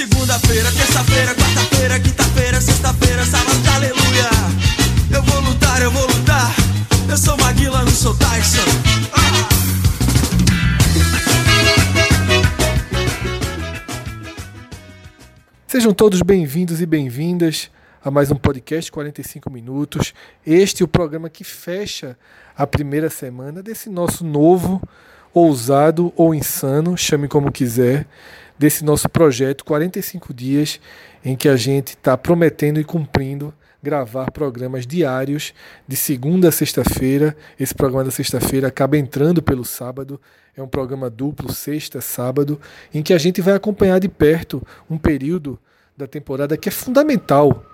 segunda-feira, terça-feira, quarta-feira, quinta-feira, sexta-feira, sábado, aleluia. Eu vou lutar, eu vou lutar. Eu sou Maguila, não sou Tyson. Sejam todos bem-vindos e bem-vindas a mais um podcast 45 minutos. Este é o programa que fecha a primeira semana desse nosso novo, ousado ou insano, chame como quiser, desse nosso projeto 45 dias em que a gente está prometendo e cumprindo gravar programas diários de segunda a sexta-feira. Esse programa da sexta-feira acaba entrando pelo sábado. É um programa duplo, sexta, sábado, em que a gente vai acompanhar de perto um período da temporada que é fundamental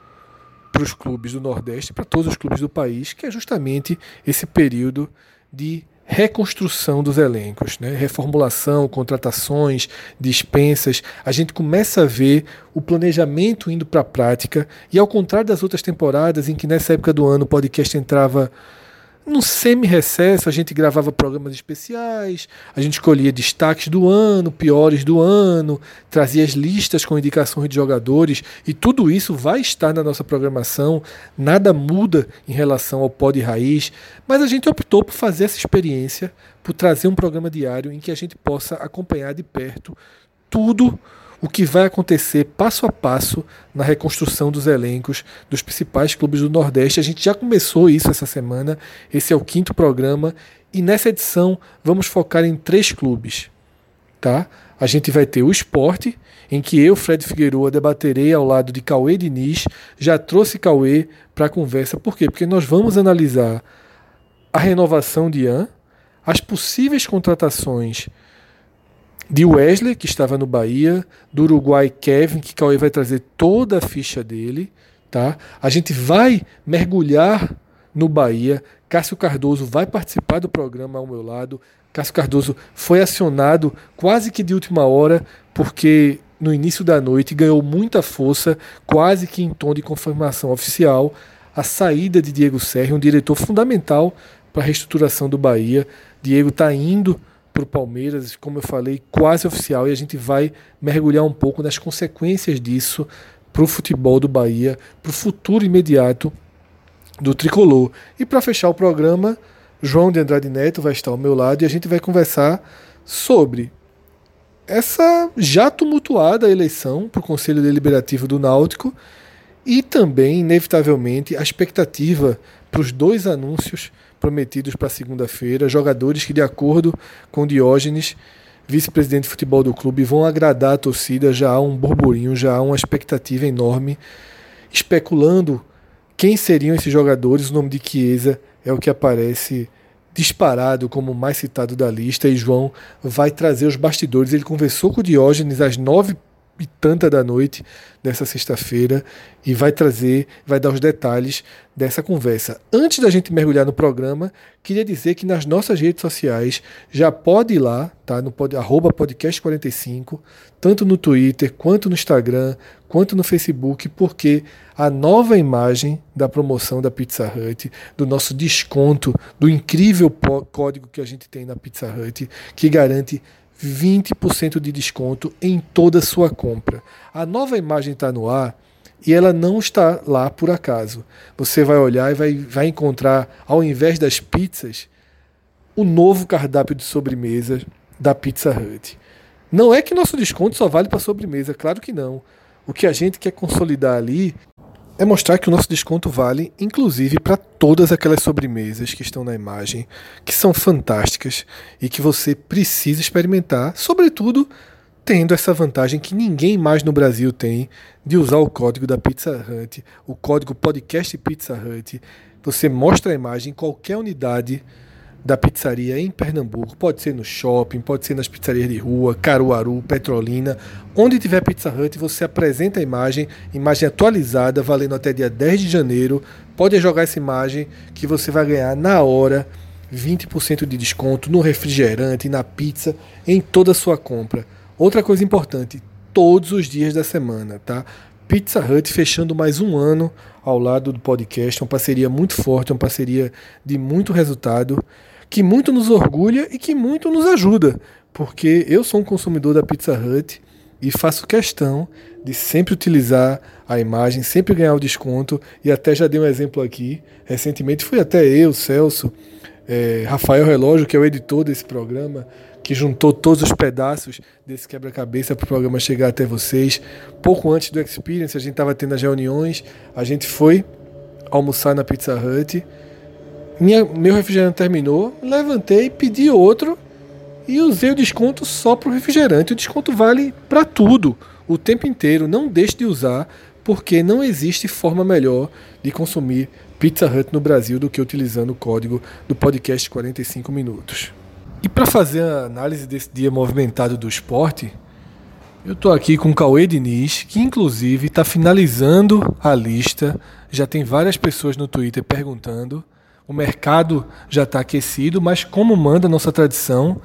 para os clubes do Nordeste, para todos os clubes do país, que é justamente esse período de reconstrução dos elencos, né? reformulação, contratações, dispensas. A gente começa a ver o planejamento indo para a prática, e ao contrário das outras temporadas, em que nessa época do ano o podcast entrava no semi-recesso, a gente gravava programas especiais, a gente escolhia destaques do ano, piores do ano, trazia as listas com indicações de jogadores, e tudo isso vai estar na nossa programação, nada muda em relação ao pod raiz, mas a gente optou por fazer essa experiência, por trazer um programa diário em que a gente possa acompanhar de perto tudo o que vai acontecer passo a passo na reconstrução dos elencos dos principais clubes do Nordeste. A gente já começou isso essa semana, esse é o quinto programa, e nessa edição vamos focar em três clubes. Tá? A gente vai ter o esporte, em que eu, Fred Figueroa, debaterei ao lado de Cauê Diniz. Já trouxe Cauê para a conversa, por quê? Porque nós vamos analisar a renovação de Ian, as possíveis contratações de Wesley, que estava no Bahia, do Uruguai Kevin, que Cauê vai trazer toda a ficha dele. Tá? A gente vai mergulhar no Bahia. Cássio Cardoso vai participar do programa ao meu lado. Cássio Cardoso foi acionado quase que de última hora, porque no início da noite ganhou muita força, quase que em tom de confirmação oficial, a saída de Diego Serra, um diretor fundamental para a reestruturação do Bahia. Diego está indo para o Palmeiras, como eu falei, quase oficial, e a gente vai mergulhar um pouco nas consequências disso para o futebol do Bahia, para o futuro imediato do tricolor. E para fechar o programa, João de Andrade Neto vai estar ao meu lado e a gente vai conversar sobre essa já tumultuada eleição para o Conselho Deliberativo do Náutico e também, inevitavelmente, a expectativa para os dois anúncios prometidos para segunda-feira, jogadores que, de acordo com Diógenes, vice-presidente de futebol do clube, vão agradar a torcida. Já há um burburinho, já há uma expectativa enorme, especulando quem seriam esses jogadores. O nome de Chiesa é o que aparece disparado como o mais citado da lista e João vai trazer os bastidores. Ele conversou com Diógenes às nove e tanta da noite dessa sexta-feira e vai trazer, vai dar os detalhes dessa conversa. Antes da gente mergulhar no programa, queria dizer que nas nossas redes sociais já pode ir lá, tá? No pod, arroba podcast45, tanto no Twitter, quanto no Instagram, quanto no Facebook, porque a nova imagem da promoção da Pizza Hut, do nosso desconto, do incrível código que a gente tem na Pizza Hut, que garante 20% de desconto em toda a sua compra. A nova imagem está no ar e ela não está lá por acaso. Você vai olhar e vai, vai encontrar, ao invés das pizzas, o novo cardápio de sobremesa da Pizza Hut. Não é que nosso desconto só vale para sobremesa, claro que não. O que a gente quer consolidar ali é mostrar que o nosso desconto vale, inclusive, para todas aquelas sobremesas que estão na imagem, que são fantásticas e que você precisa experimentar, sobretudo tendo essa vantagem que ninguém mais no Brasil tem de usar o código da Pizza Hut, o código podcast Pizza Hut. Você mostra a imagem em qualquer unidade da pizzaria em Pernambuco. Pode ser no shopping, pode ser nas pizzarias de rua, Caruaru, Petrolina. Onde tiver Pizza Hut, você apresenta a imagem, imagem atualizada, valendo até dia 10 de janeiro. Pode jogar essa imagem que você vai ganhar na hora 20% de desconto no refrigerante, na pizza, em toda a sua compra. Outra coisa importante, todos os dias da semana, tá? Pizza Hut fechando mais um ano ao lado do podcast, uma parceria muito forte, uma parceria de muito resultado que muito nos orgulha e que muito nos ajuda, porque eu sou um consumidor da Pizza Hut e faço questão de sempre utilizar a imagem, sempre ganhar o desconto e até já dei um exemplo aqui. Recentemente fui até eu, Celso, é, Rafael Relógio, que é o editor desse programa, que juntou todos os pedaços desse quebra-cabeça para o programa chegar até vocês. Pouco antes do Experience, a gente estava tendo as reuniões, a gente foi almoçar na Pizza Hut. Minha, meu refrigerante terminou, levantei, pedi outro e usei o desconto só para o refrigerante. O desconto vale para tudo, o tempo inteiro. Não deixe de usar, porque não existe forma melhor de consumir Pizza Hut no Brasil do que utilizando o código do podcast 45 minutos. E para fazer a análise desse dia movimentado do esporte, eu estou aqui com o Cauê Diniz, que inclusive está finalizando a lista. Já tem várias pessoas no Twitter perguntando. O mercado já está aquecido, mas como manda a nossa tradição,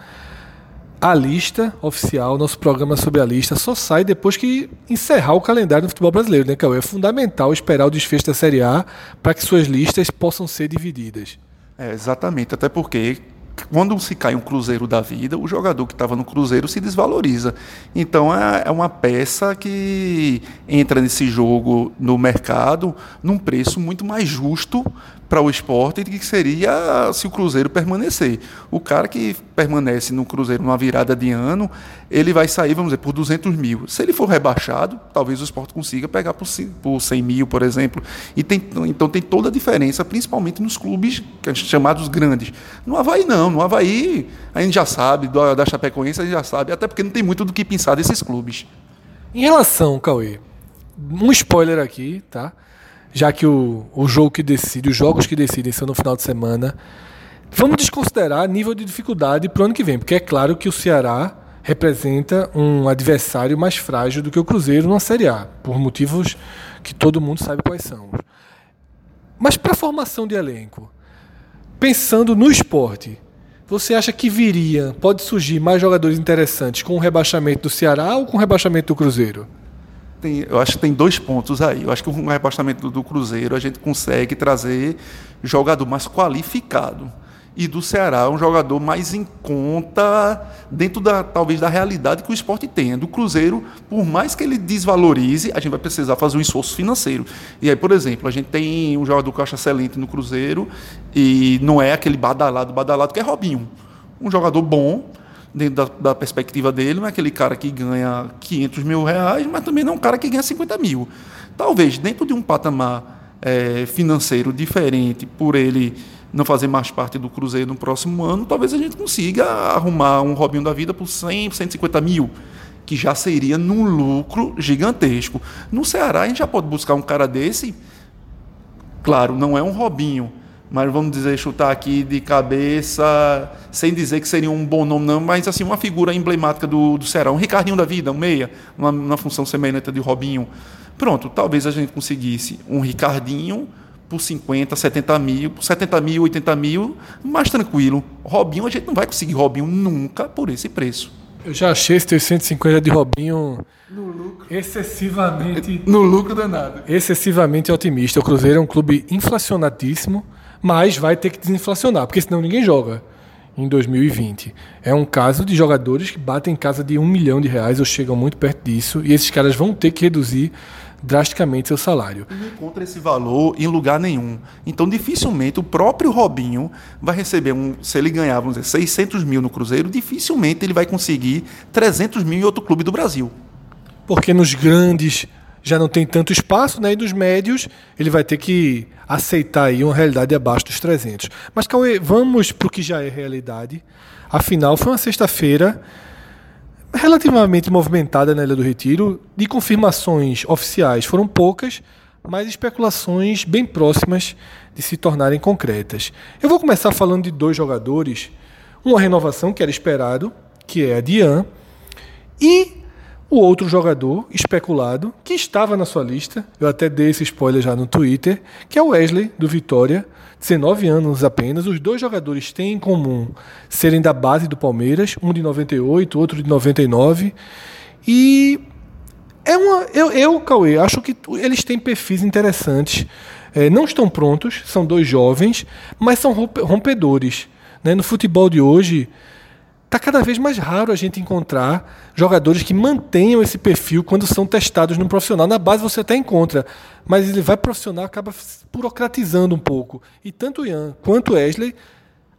a lista oficial, nosso programa sobre a lista, só sai depois que encerrar o calendário do futebol brasileiro, né, Cauê? É fundamental esperar o desfecho da Série A para que suas listas possam ser divididas. É, exatamente, até porque quando se cai um cruzeiro da vida, o jogador que estava no cruzeiro se desvaloriza. Então é, é uma peça que entra nesse jogo no mercado num preço muito mais justo para o esporte que seria se o Cruzeiro permanecer. O cara que permanece no Cruzeiro numa virada de ano, ele vai sair, vamos dizer, por 200 mil. Se ele for rebaixado, talvez o esporte consiga pegar por 100 mil, por exemplo. E tem, então tem toda a diferença, principalmente nos clubes chamados grandes. No Havaí, não. No Havaí, a gente já sabe, da Chapecoense, a gente já sabe, até porque não tem muito do que pensar desses clubes. Em relação, Cauê, um spoiler aqui, tá? já que o, o jogo que decide, os jogos que decidem são no final de semana, vamos desconsiderar nível de dificuldade para o ano que vem, porque é claro que o Ceará representa um adversário mais frágil do que o Cruzeiro na Série A, por motivos que todo mundo sabe quais são. Mas para a formação de elenco, pensando no esporte, você acha que viria, pode surgir mais jogadores interessantes com o rebaixamento do Ceará ou com o rebaixamento do Cruzeiro? tem, eu acho que tem dois pontos aí. Eu acho que com o rebaixamento do, do Cruzeiro a gente consegue trazer jogador mais qualificado. E do Ceará um jogador mais em conta dentro da talvez da realidade que o esporte tem. Do Cruzeiro, por mais que ele desvalorize, a gente vai precisar fazer um esforço financeiro. E aí, por exemplo, a gente tem um jogador que eu acho excelente no Cruzeiro e não é aquele badalado, badalado que é Robinho. Um jogador bom, dentro da, da, perspectiva dele, não é aquele cara que ganha 500 mil reais, mas também não é um cara que ganha 50 mil. Talvez dentro de um patamar é, financeiro diferente, por ele não fazer mais parte do Cruzeiro no próximo ano, talvez a gente consiga arrumar um Robinho da vida por 100, 150 mil, que já seria num lucro gigantesco. No Ceará, a gente já pode buscar um cara desse, claro, não é um Robinho, mas vamos dizer, chutar aqui de cabeça, sem dizer que seria um bom nome, não, mas assim, uma figura emblemática do, do Ceará, um Ricardinho da vida, um meia, uma, uma função semelhante de Robinho. Pronto, talvez a gente conseguisse um Ricardinho por 50, 70 mil, por 70 mil, 80 mil, mais tranquilo. Robinho, a gente não vai conseguir Robinho nunca por esse preço. Eu já achei esse 150 de Robinho no lucro. excessivamente. No lucro danado. Excessivamente otimista. O Cruzeiro é um clube inflacionadíssimo mas vai ter que desinflacionar, porque senão ninguém joga em 2020. É um caso de jogadores que batem em casa de um milhão de reais ou chegam muito perto disso, e esses caras vão ter que reduzir drasticamente seu salário. E não encontra esse valor em lugar nenhum. Então, dificilmente o próprio Robinho vai receber, um, se ele ganhar, vamos dizer, 600 mil no Cruzeiro, dificilmente ele vai conseguir 300 mil em outro clube do Brasil. Porque nos grandes já não tem tanto espaço, né? E dos médios ele vai ter que aceitar aí uma realidade abaixo dos 300. Mas Cauê, vamos para o que já é realidade. Afinal, foi uma sexta-feira relativamente movimentada na Ilha do Retiro. De confirmações oficiais foram poucas, mas especulações bem próximas de se tornarem concretas. Eu vou começar falando de dois jogadores, uma renovação que era esperado, que é a Dian, e o outro jogador especulado, que estava na sua lista, eu até dei esse spoiler já no Twitter, que é o Wesley, do Vitória, 19 anos apenas. Os dois jogadores têm em comum serem da base do Palmeiras, um de 98, outro de 99. E é uma. Eu, eu Cauê, acho que eles têm perfis interessantes. É, não estão prontos, são dois jovens, mas são rompedores. Né? No futebol de hoje Está cada vez mais raro a gente encontrar jogadores que mantenham esse perfil quando são testados no profissional. Na base você até encontra, mas ele vai profissional acaba burocratizando um pouco. E tanto o Ian quanto o Wesley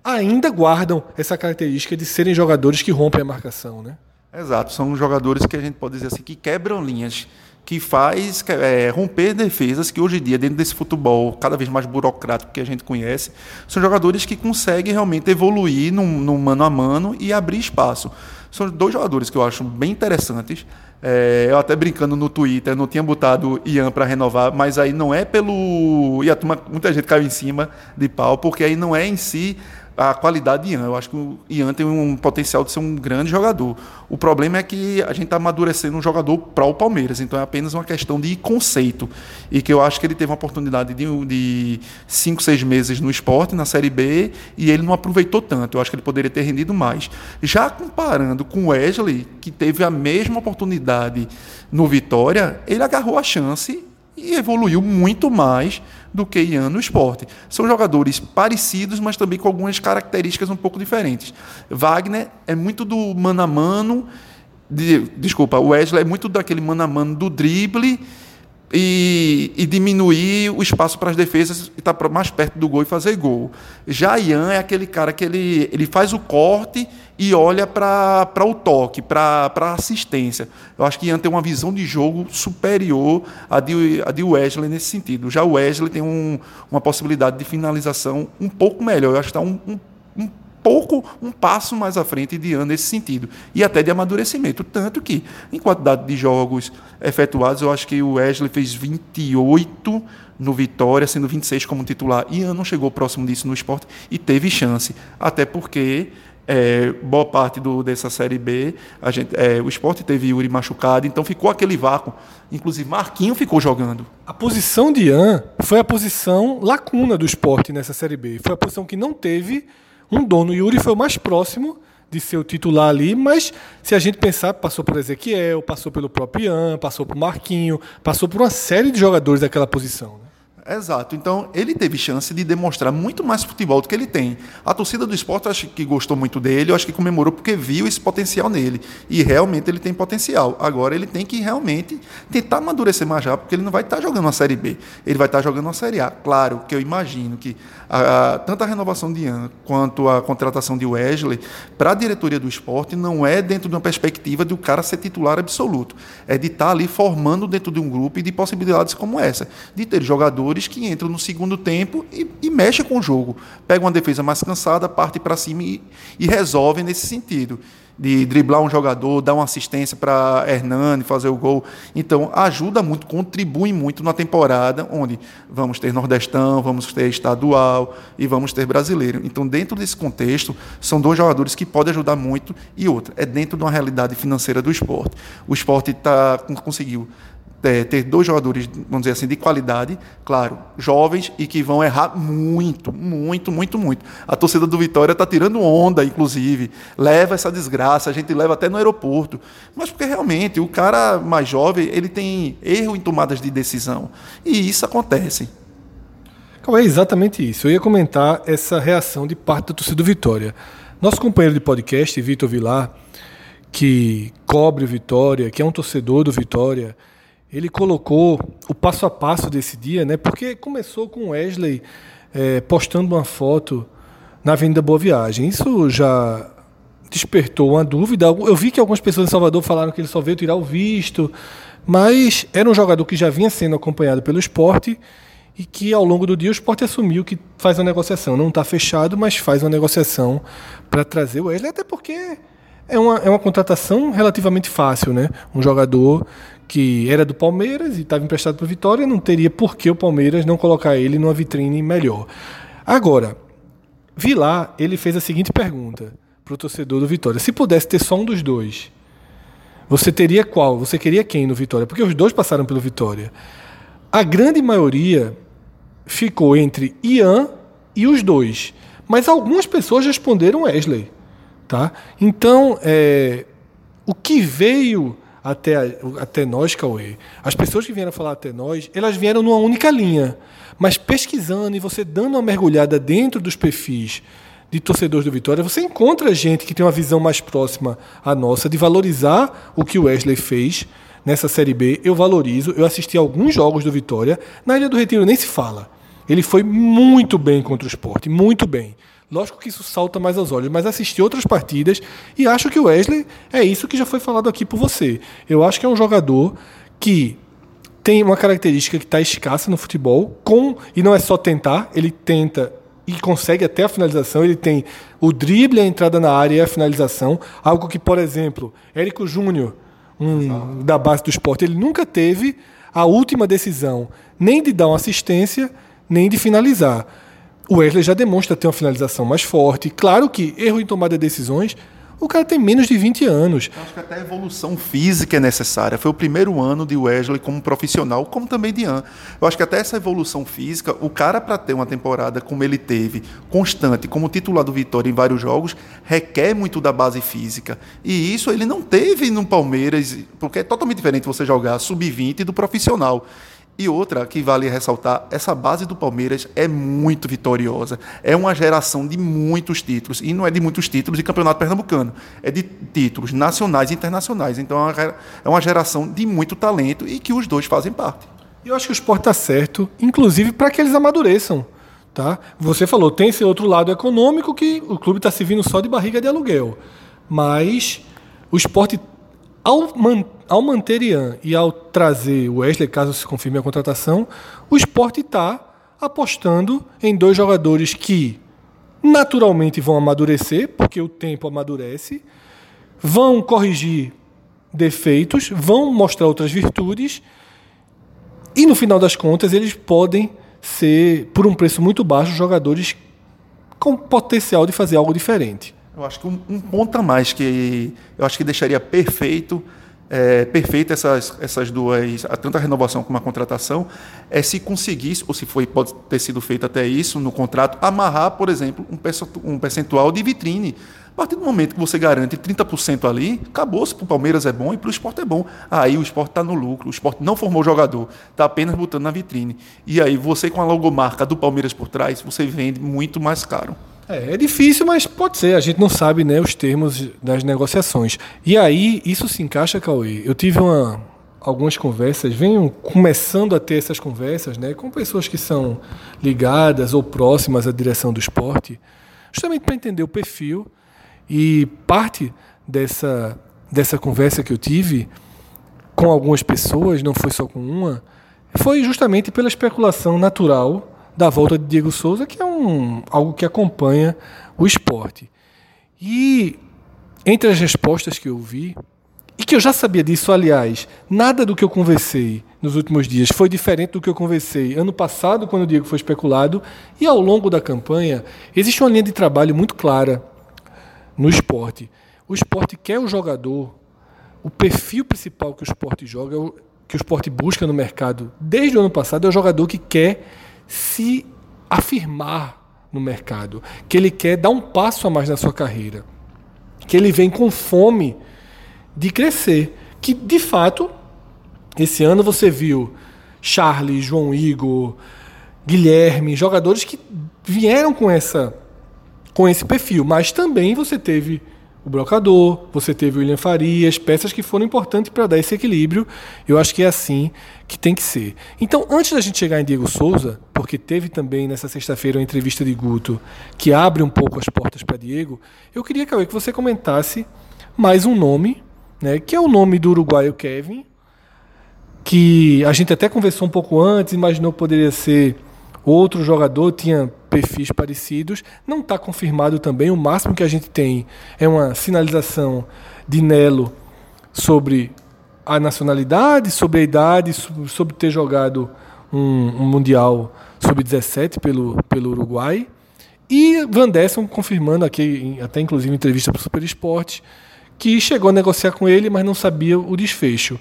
ainda guardam essa característica de serem jogadores que rompem a marcação, né? Exato, são jogadores que a gente pode dizer assim que quebram linhas que faz é, romper defesas que hoje em dia, dentro desse futebol cada vez mais burocrático que a gente conhece, são jogadores que conseguem realmente evoluir no, no mano a mano e abrir espaço. São dois jogadores que eu acho bem interessantes. É, eu até brincando no Twitter, não tinha botado Ian para renovar, mas aí não é pelo. E a turma, muita gente caiu em cima de pau, porque aí não é em si a qualidade de Ian. Eu acho que o Ian tem um potencial de ser um grande jogador. O problema é que a gente está amadurecendo um jogador para o Palmeiras, então é apenas uma questão de conceito. E que eu acho que ele teve uma oportunidade de, de cinco, seis meses no esporte, na Série B, e ele não aproveitou tanto. Eu acho que ele poderia ter rendido mais. Já comparando com o Wesley, que teve a mesma oportunidade no Vitória, ele agarrou a chance e evoluiu muito mais do que Ian no esporte. São jogadores parecidos, mas também com algumas características um pouco diferentes. Wagner é muito do mano a mano, de, desculpa, Wesley é muito daquele mano a mano do drible e, e diminuir o espaço para as defesas e estar tá mais perto do gol e fazer gol. Já Ian é aquele cara que ele, ele faz o corte e olha para o toque, para a assistência. Eu acho que Ian tem uma visão de jogo superior à de, à de Wesley nesse sentido. Já o Wesley tem um, uma possibilidade de finalização um pouco melhor. Eu acho que está um, um, um pouco, um passo mais à frente de Ian nesse sentido. E até de amadurecimento. Tanto que, em quantidade de jogos efetuados, eu acho que o Wesley fez 28 no Vitória, sendo 26 como titular. Ian não chegou próximo disso no esporte e teve chance. Até porque é, boa parte do, dessa Série B, a gente, é, o esporte teve Yuri machucado, então ficou aquele vácuo. Inclusive, Marquinho ficou jogando. A posição de Ian foi a posição lacuna do esporte nessa Série B. Foi a posição que não teve um dono. Yuri foi o mais próximo de ser o titular ali, mas se a gente pensar, passou por Ezequiel, passou pelo próprio Ian, passou por Marquinho, passou por uma série de jogadores daquela posição. Né? Exato. Então, ele teve chance de demonstrar muito mais futebol do que ele tem. A torcida do esporte acho que gostou muito dele, eu acho que comemorou porque viu esse potencial nele. E realmente ele tem potencial. Agora ele tem que realmente tentar amadurecer mais rápido, porque ele não vai estar jogando uma Série B. Ele vai estar jogando uma Série A. Claro que eu imagino que a, a, tanto a renovação de Ian quanto a contratação de Wesley, para a diretoria do esporte, não é dentro de uma perspectiva de o cara ser titular absoluto. É de estar ali formando dentro de um grupo e de possibilidades como essa. De ter jogadores jogadores que entram no segundo tempo e, e mexem com o jogo. Pegam uma defesa mais cansada, parte para cima e, e resolvem nesse sentido. De driblar um jogador, dar uma assistência para Hernani fazer o gol. Então, ajuda muito, contribui muito na temporada, onde vamos ter Nordestão, vamos ter estadual e vamos ter brasileiro. Então, dentro desse contexto, são dois jogadores que podem ajudar muito. E outra, é dentro de uma realidade financeira do esporte. O esporte tá, conseguiu é, ter dois jogadores, vamos dizer assim, de qualidade, claro, jovens e que vão errar muito, muito, muito, muito. A torcida do Vitória está tirando onda, inclusive, leva essa desgraça, a gente leva até no aeroporto. Mas porque realmente o cara mais jovem ele tem erro em tomadas de decisão. E isso acontece. É exatamente isso. Eu ia comentar essa reação de parte da torcida do Vitória. Nosso companheiro de podcast, Vitor Vilar, que cobre o Vitória, que é um torcedor do Vitória, ele colocou o passo a passo desse dia, né? Porque começou com Wesley é, postando uma foto na Avenida Boa Viagem. Isso já despertou uma dúvida. Eu vi que algumas pessoas em Salvador falaram que ele só veio tirar o visto, mas era um jogador que já vinha sendo acompanhado pelo esporte e que ao longo do dia o esporte assumiu que faz uma negociação. Não está fechado, mas faz uma negociação para trazer o Wesley, até porque é uma, é uma contratação relativamente fácil, né? Um jogador que era do Palmeiras e estava emprestado para o Vitória, não teria por que o Palmeiras não colocar ele numa vitrine melhor. Agora, Vilar, ele fez a seguinte pergunta para o torcedor do Vitória: se pudesse ter só um dos dois, você teria qual? Você queria quem no Vitória? Porque os dois passaram pelo Vitória. A grande maioria ficou entre Ian e os dois, mas algumas pessoas responderam Wesley, tá? Então, é, o que veio até, até nós, Cauê, as pessoas que vieram falar até nós, elas vieram numa única linha. Mas pesquisando e você dando uma mergulhada dentro dos perfis de torcedores do Vitória, você encontra gente que tem uma visão mais próxima à nossa, de valorizar o que o Wesley fez nessa Série B. Eu valorizo, eu assisti alguns jogos do Vitória. Na Ilha do Retiro nem se fala. Ele foi muito bem contra o esporte, muito bem. Lógico que isso salta mais aos olhos, mas assisti outras partidas e acho que o Wesley é isso que já foi falado aqui por você. Eu acho que é um jogador que tem uma característica que está escassa no futebol, com e não é só tentar, ele tenta e consegue até a finalização. Ele tem o drible, a entrada na área e a finalização. Algo que, por exemplo, Érico Júnior, um, da base do esporte, ele nunca teve a última decisão, nem de dar uma assistência, nem de finalizar. O Wesley já demonstra ter uma finalização mais forte. Claro que erro em tomada de decisões o cara tem menos de 20 anos. Acho que até a evolução física é necessária. Foi o primeiro ano de Wesley como profissional, como também de Ian. Eu acho que até essa evolução física, o cara para ter uma temporada como ele teve, constante, como titular do Vitória em vários jogos, requer muito da base física. E isso ele não teve no Palmeiras, porque é totalmente diferente você jogar sub-20 do profissional. E outra que vale ressaltar, essa base do Palmeiras é muito vitoriosa. É uma geração de muitos títulos. E não é de muitos títulos de campeonato pernambucano. É de títulos nacionais e internacionais. Então é uma geração de muito talento e que os dois fazem parte. Eu acho que o esporte está certo, inclusive para que eles amadureçam. Tá? Você falou, tem esse outro lado econômico que o clube está se vindo só de barriga de aluguel. Mas o esporte ao, man, ao manter Ian e ao trazer o Wesley, caso se confirme a contratação, o esporte está apostando em dois jogadores que naturalmente vão amadurecer, porque o tempo amadurece, vão corrigir defeitos, vão mostrar outras virtudes, e no final das contas eles podem ser, por um preço muito baixo, jogadores com potencial de fazer algo diferente. Eu acho que um, um ponto a mais que eu acho que deixaria perfeito é, perfeita essas, essas duas, tanto a renovação como a contratação, é se conseguisse, ou se foi, pode ter sido feito até isso no contrato, amarrar, por exemplo, um percentual de vitrine. A partir do momento que você garante 30% ali, acabou. Se para o Palmeiras é bom e para o esporte é bom. Aí o esporte está no lucro, o esporte não formou jogador, está apenas botando na vitrine. E aí você, com a logomarca do Palmeiras por trás, você vende muito mais caro. É, é difícil, mas pode ser. A gente não sabe né, os termos das negociações. E aí, isso se encaixa, Cauê. Eu tive uma, algumas conversas, venho começando a ter essas conversas né, com pessoas que são ligadas ou próximas à direção do esporte, justamente para entender o perfil. E parte dessa, dessa conversa que eu tive com algumas pessoas, não foi só com uma, foi justamente pela especulação natural da volta de Diego Souza, que é um, algo que acompanha o esporte. E entre as respostas que eu vi, e que eu já sabia disso, aliás, nada do que eu conversei nos últimos dias foi diferente do que eu conversei ano passado, quando o Diego foi especulado, e ao longo da campanha, existe uma linha de trabalho muito clara no esporte. O esporte quer o jogador, o perfil principal que o esporte joga, que o esporte busca no mercado desde o ano passado, é o jogador que quer se afirmar no mercado, que ele quer dar um passo a mais na sua carreira, que ele vem com fome de crescer, que de fato esse ano você viu Charles, João Igor, Guilherme, jogadores que vieram com essa com esse perfil, mas também você teve o Brocador, você teve o William Farias, peças que foram importantes para dar esse equilíbrio. Eu acho que é assim que tem que ser. Então, antes da gente chegar em Diego Souza, porque teve também nessa sexta-feira uma entrevista de Guto que abre um pouco as portas para Diego, eu queria, Cauê, que você comentasse mais um nome, né, que é o nome do uruguaio Kevin, que a gente até conversou um pouco antes, imaginou que poderia ser outro jogador, tinha perfis parecidos. Não está confirmado também. O máximo que a gente tem é uma sinalização de Nelo sobre a nacionalidade, sobre a idade, sobre ter jogado um, um Mundial Sub-17 pelo, pelo Uruguai. E Van Desson confirmando aqui, até inclusive em entrevista para o Super Esporte, que chegou a negociar com ele, mas não sabia o desfecho.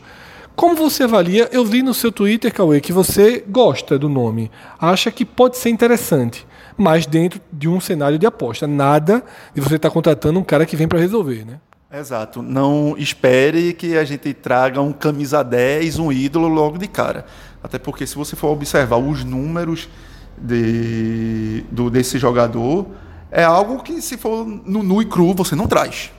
Como você avalia? Eu vi no seu Twitter, Cauê, que você gosta do nome, acha que pode ser interessante mas dentro de um cenário de aposta. Nada de você estar tá contratando um cara que vem para resolver, né? Exato. Não espere que a gente traga um camisa 10, um ídolo logo de cara. Até porque se você for observar os números de, do, desse jogador, é algo que, se for no nu e cru, você não traz.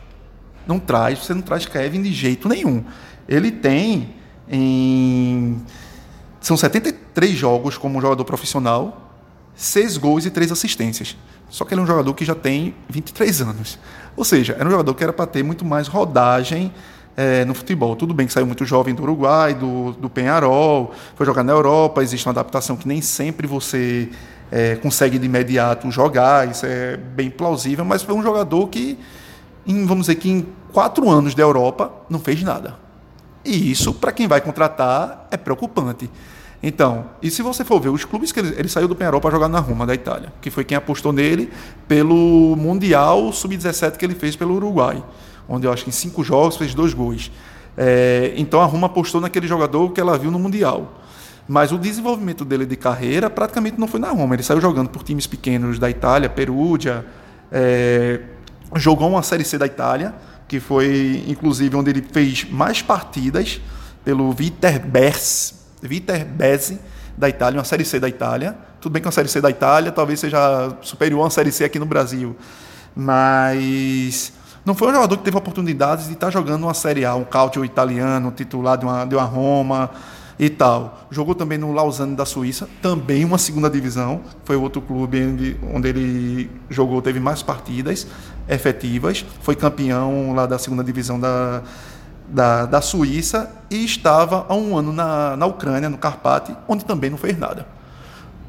Não traz, você não traz Kevin de jeito nenhum. Ele tem em. São 73 jogos como jogador profissional, 6 gols e 3 assistências. Só que ele é um jogador que já tem 23 anos. Ou seja, era um jogador que era para ter muito mais rodagem é, no futebol. Tudo bem que saiu muito jovem do Uruguai, do, do Penharol, foi jogar na Europa, existe uma adaptação que nem sempre você é, consegue de imediato jogar, isso é bem plausível, mas foi um jogador que, em, vamos dizer que em quatro anos da Europa, não fez nada. E isso, para quem vai contratar, é preocupante. Então, e se você for ver os clubes que ele, ele saiu do Penharol para jogar na Roma, da Itália, que foi quem apostou nele pelo Mundial Sub-17 que ele fez pelo Uruguai onde eu acho que em cinco jogos fez dois gols. É, então a Roma apostou naquele jogador que ela viu no Mundial. Mas o desenvolvimento dele de carreira praticamente não foi na Roma. Ele saiu jogando por times pequenos da Itália, Perugia, é, jogou uma Série C da Itália, que foi inclusive onde ele fez mais partidas pelo Viterbese, da Itália, uma Série C da Itália. Tudo bem que uma Série C da Itália talvez seja superior a uma Série C aqui no Brasil, mas não foi um jogador que teve oportunidades de estar jogando uma Série A, um Calcio italiano, titular de uma, de uma Roma e tal. Jogou também no Lausanne da Suíça, também uma segunda divisão. Foi outro clube onde, onde ele jogou, teve mais partidas efetivas. Foi campeão lá da segunda divisão da, da, da Suíça e estava há um ano na, na Ucrânia, no Carpati, onde também não fez nada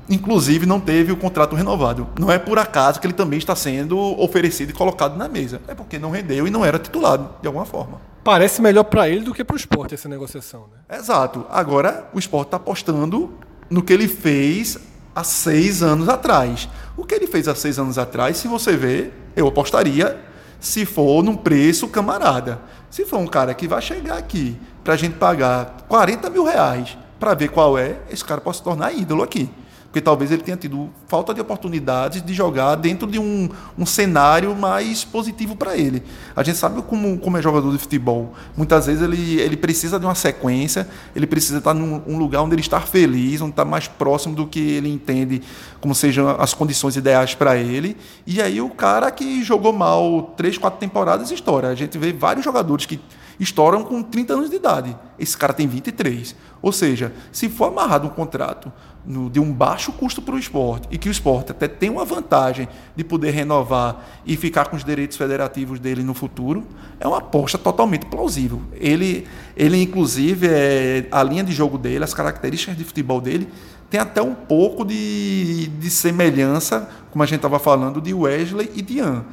inclusive não teve o contrato renovado. Não é por acaso que ele também está sendo oferecido e colocado na mesa. É porque não rendeu e não era titulado, de alguma forma. Parece melhor para ele do que para o esporte essa negociação. Né? Exato. Agora, o esporte está apostando no que ele fez há seis anos atrás. O que ele fez há seis anos atrás, se você ver, eu apostaria se for num preço camarada. Se for um cara que vai chegar aqui para a gente pagar 40 mil reais para ver qual é, esse cara pode se tornar ídolo aqui porque talvez ele tenha tido falta de oportunidades de jogar dentro de um, um cenário mais positivo para ele. A gente sabe como, como é jogador de futebol. Muitas vezes ele, ele precisa de uma sequência, ele precisa estar num um lugar onde ele está feliz, onde está mais próximo do que ele entende como sejam as condições ideais para ele. E aí o cara que jogou mal três, quatro temporadas estoura. A gente vê vários jogadores que estouram com 30 anos de idade. Esse cara tem 23. Ou seja, se for amarrado um contrato no, de um baixo custo para o esporte e que o esporte até tem uma vantagem de poder renovar e ficar com os direitos federativos dele no futuro, é uma aposta totalmente plausível. Ele, ele inclusive, é, a linha de jogo dele, as características de futebol dele, tem até um pouco de, de semelhança, como a gente estava falando, de Wesley e de Ian.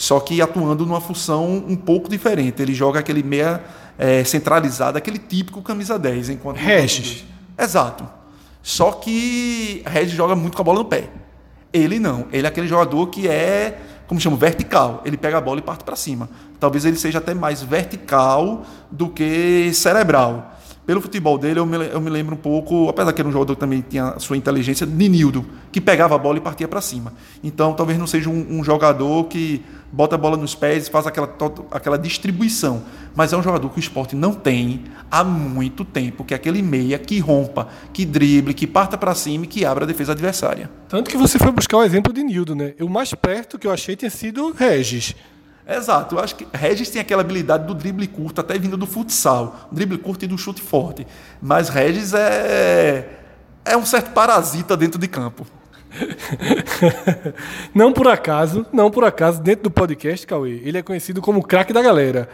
Só que atuando numa função um pouco diferente. Ele joga aquele meia é, centralizado, aquele típico camisa 10. Enquanto Regis. Exato. Só que Regis joga muito com a bola no pé. Ele não. Ele é aquele jogador que é, como chama, vertical. Ele pega a bola e parte para cima. Talvez ele seja até mais vertical do que cerebral. Pelo futebol dele, eu me, eu me lembro um pouco, apesar que era um jogador que também tinha sua inteligência, de Nildo, que pegava a bola e partia para cima. Então, talvez não seja um, um jogador que bota a bola nos pés e faz aquela, aquela distribuição. Mas é um jogador que o esporte não tem há muito tempo, que é aquele meia que rompa, que drible, que parta para cima e que abra a defesa adversária. Tanto que você foi buscar o exemplo de Nildo, né? O mais perto que eu achei tinha sido Regis. Exato, eu acho que Regis tem aquela habilidade do drible curto, até vindo do futsal, drible curto e do chute forte. Mas Regis é, é um certo parasita dentro de campo. não por acaso, não por acaso, dentro do podcast, Cauê, ele é conhecido como o craque da galera.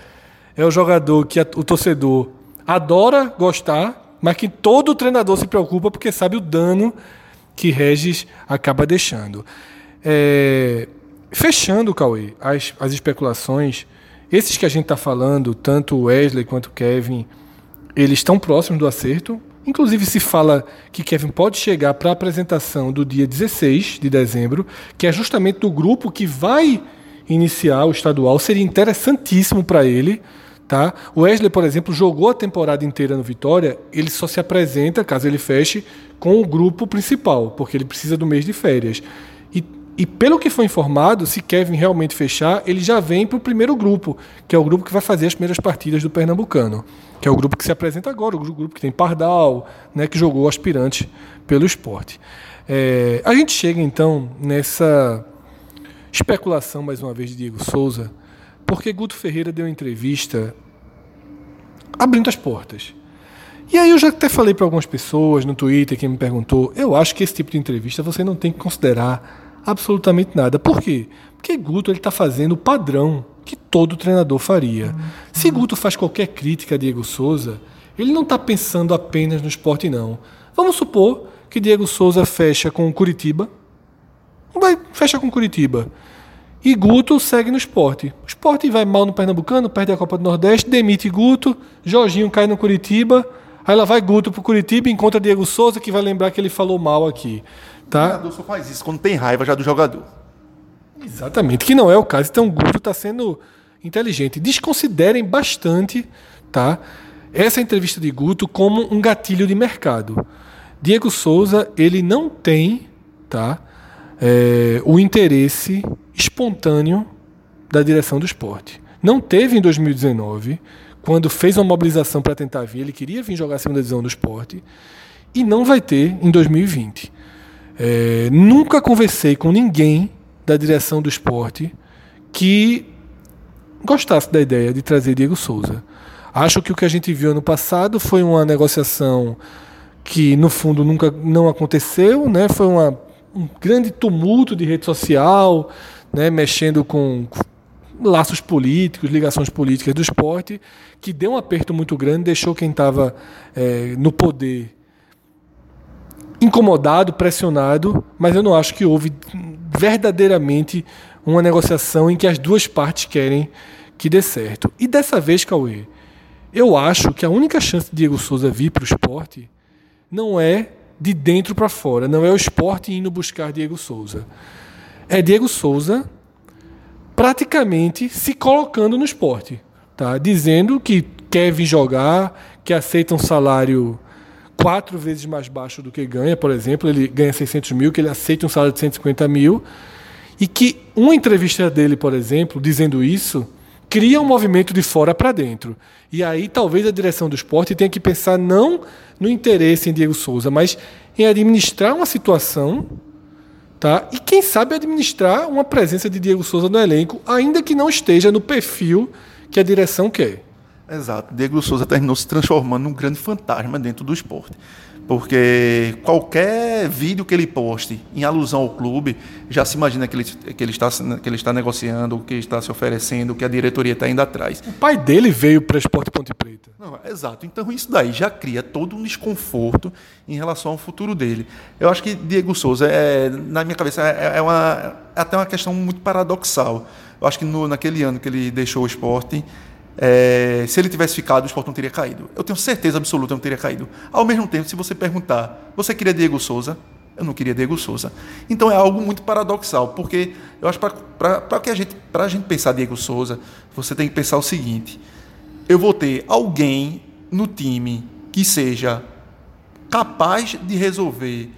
É o jogador que o torcedor adora gostar, mas que todo treinador se preocupa porque sabe o dano que Regis acaba deixando. É, fechando, Cauê, as, as especulações, esses que a gente está falando, tanto Wesley quanto Kevin, eles estão próximos do acerto. Inclusive se fala que Kevin pode chegar para a apresentação do dia 16 de dezembro, que é justamente do grupo que vai iniciar o estadual. Seria interessantíssimo para ele. Tá? O Wesley, por exemplo, jogou a temporada inteira no Vitória, ele só se apresenta, caso ele feche, com o grupo principal, porque ele precisa do mês de férias. E, pelo que foi informado, se Kevin realmente fechar, ele já vem para o primeiro grupo, que é o grupo que vai fazer as primeiras partidas do Pernambucano que é o grupo que se apresenta agora, o grupo que tem Pardal, né, que jogou aspirante pelo esporte. É, a gente chega então nessa especulação mais uma vez de Diego Souza, porque Guto Ferreira deu uma entrevista abrindo as portas. E aí eu já até falei para algumas pessoas no Twitter que me perguntou, eu acho que esse tipo de entrevista você não tem que considerar absolutamente nada. Por quê? Porque Guto está fazendo o padrão que todo treinador faria. Se Guto faz qualquer crítica a Diego Souza, ele não está pensando apenas no esporte, não. Vamos supor que Diego Souza fecha com Curitiba, vai fecha com Curitiba. E Guto segue no esporte. O esporte vai mal no Pernambucano, perde a Copa do Nordeste, demite Guto, Jorginho cai no Curitiba, aí lá vai Guto pro Curitiba encontra Diego Souza, que vai lembrar que ele falou mal aqui. O Tá? treinador só faz isso quando tem raiva já do jogador. Exatamente, que não é o caso. Então o Guto está sendo inteligente. Desconsiderem bastante tá, essa entrevista de Guto como um gatilho de mercado. Diego Souza ele não tem tá, é, o interesse espontâneo da direção do esporte. Não teve em 2019, quando fez uma mobilização para tentar vir, ele queria vir jogar a segunda divisão do esporte, e não vai ter em 2020. É, nunca conversei com ninguém da direção do esporte que gostasse da ideia de trazer Diego Souza. Acho que o que a gente viu ano passado foi uma negociação que no fundo nunca não aconteceu, né? Foi uma, um grande tumulto de rede social, né? Mexendo com laços políticos, ligações políticas do esporte, que deu um aperto muito grande, deixou quem estava é, no poder incomodado, pressionado, mas eu não acho que houve verdadeiramente uma negociação em que as duas partes querem que dê certo. E dessa vez, Cauê, eu acho que a única chance de Diego Souza vir para o esporte não é de dentro para fora, não é o esporte indo buscar Diego Souza. É Diego Souza praticamente se colocando no esporte, tá? dizendo que quer vir jogar, que aceita um salário quatro vezes mais baixo do que ganha, por exemplo, ele ganha 600 mil, que ele aceita um salário de 150 mil, e que uma entrevista dele, por exemplo, dizendo isso, cria um movimento de fora para dentro. E aí talvez a direção do esporte tenha que pensar não no interesse em Diego Souza, mas em administrar uma situação tá? e quem sabe administrar uma presença de Diego Souza no elenco, ainda que não esteja no perfil que a direção quer. Exato. Diego Souza terminou se transformando num grande fantasma dentro do esporte. Porque qualquer vídeo que ele poste em alusão ao clube, já se imagina que ele, que ele, está, que ele está negociando, que está se oferecendo, que a diretoria está indo atrás. O pai dele veio para Esporte Ponte Preta. Não, exato. Então isso daí já cria todo um desconforto em relação ao futuro dele. Eu acho que Diego Souza, é, na minha cabeça, é, é uma, é até uma questão muito paradoxal. Eu acho que no, naquele ano que ele deixou o esporte, é, se ele tivesse ficado, o esporte não teria caído. Eu tenho certeza absoluta que não teria caído. Ao mesmo tempo, se você perguntar, você queria Diego Souza? Eu não queria Diego Souza. Então é algo muito paradoxal, porque eu acho que para a gente, a gente pensar Diego Souza, você tem que pensar o seguinte: eu vou ter alguém no time que seja capaz de resolver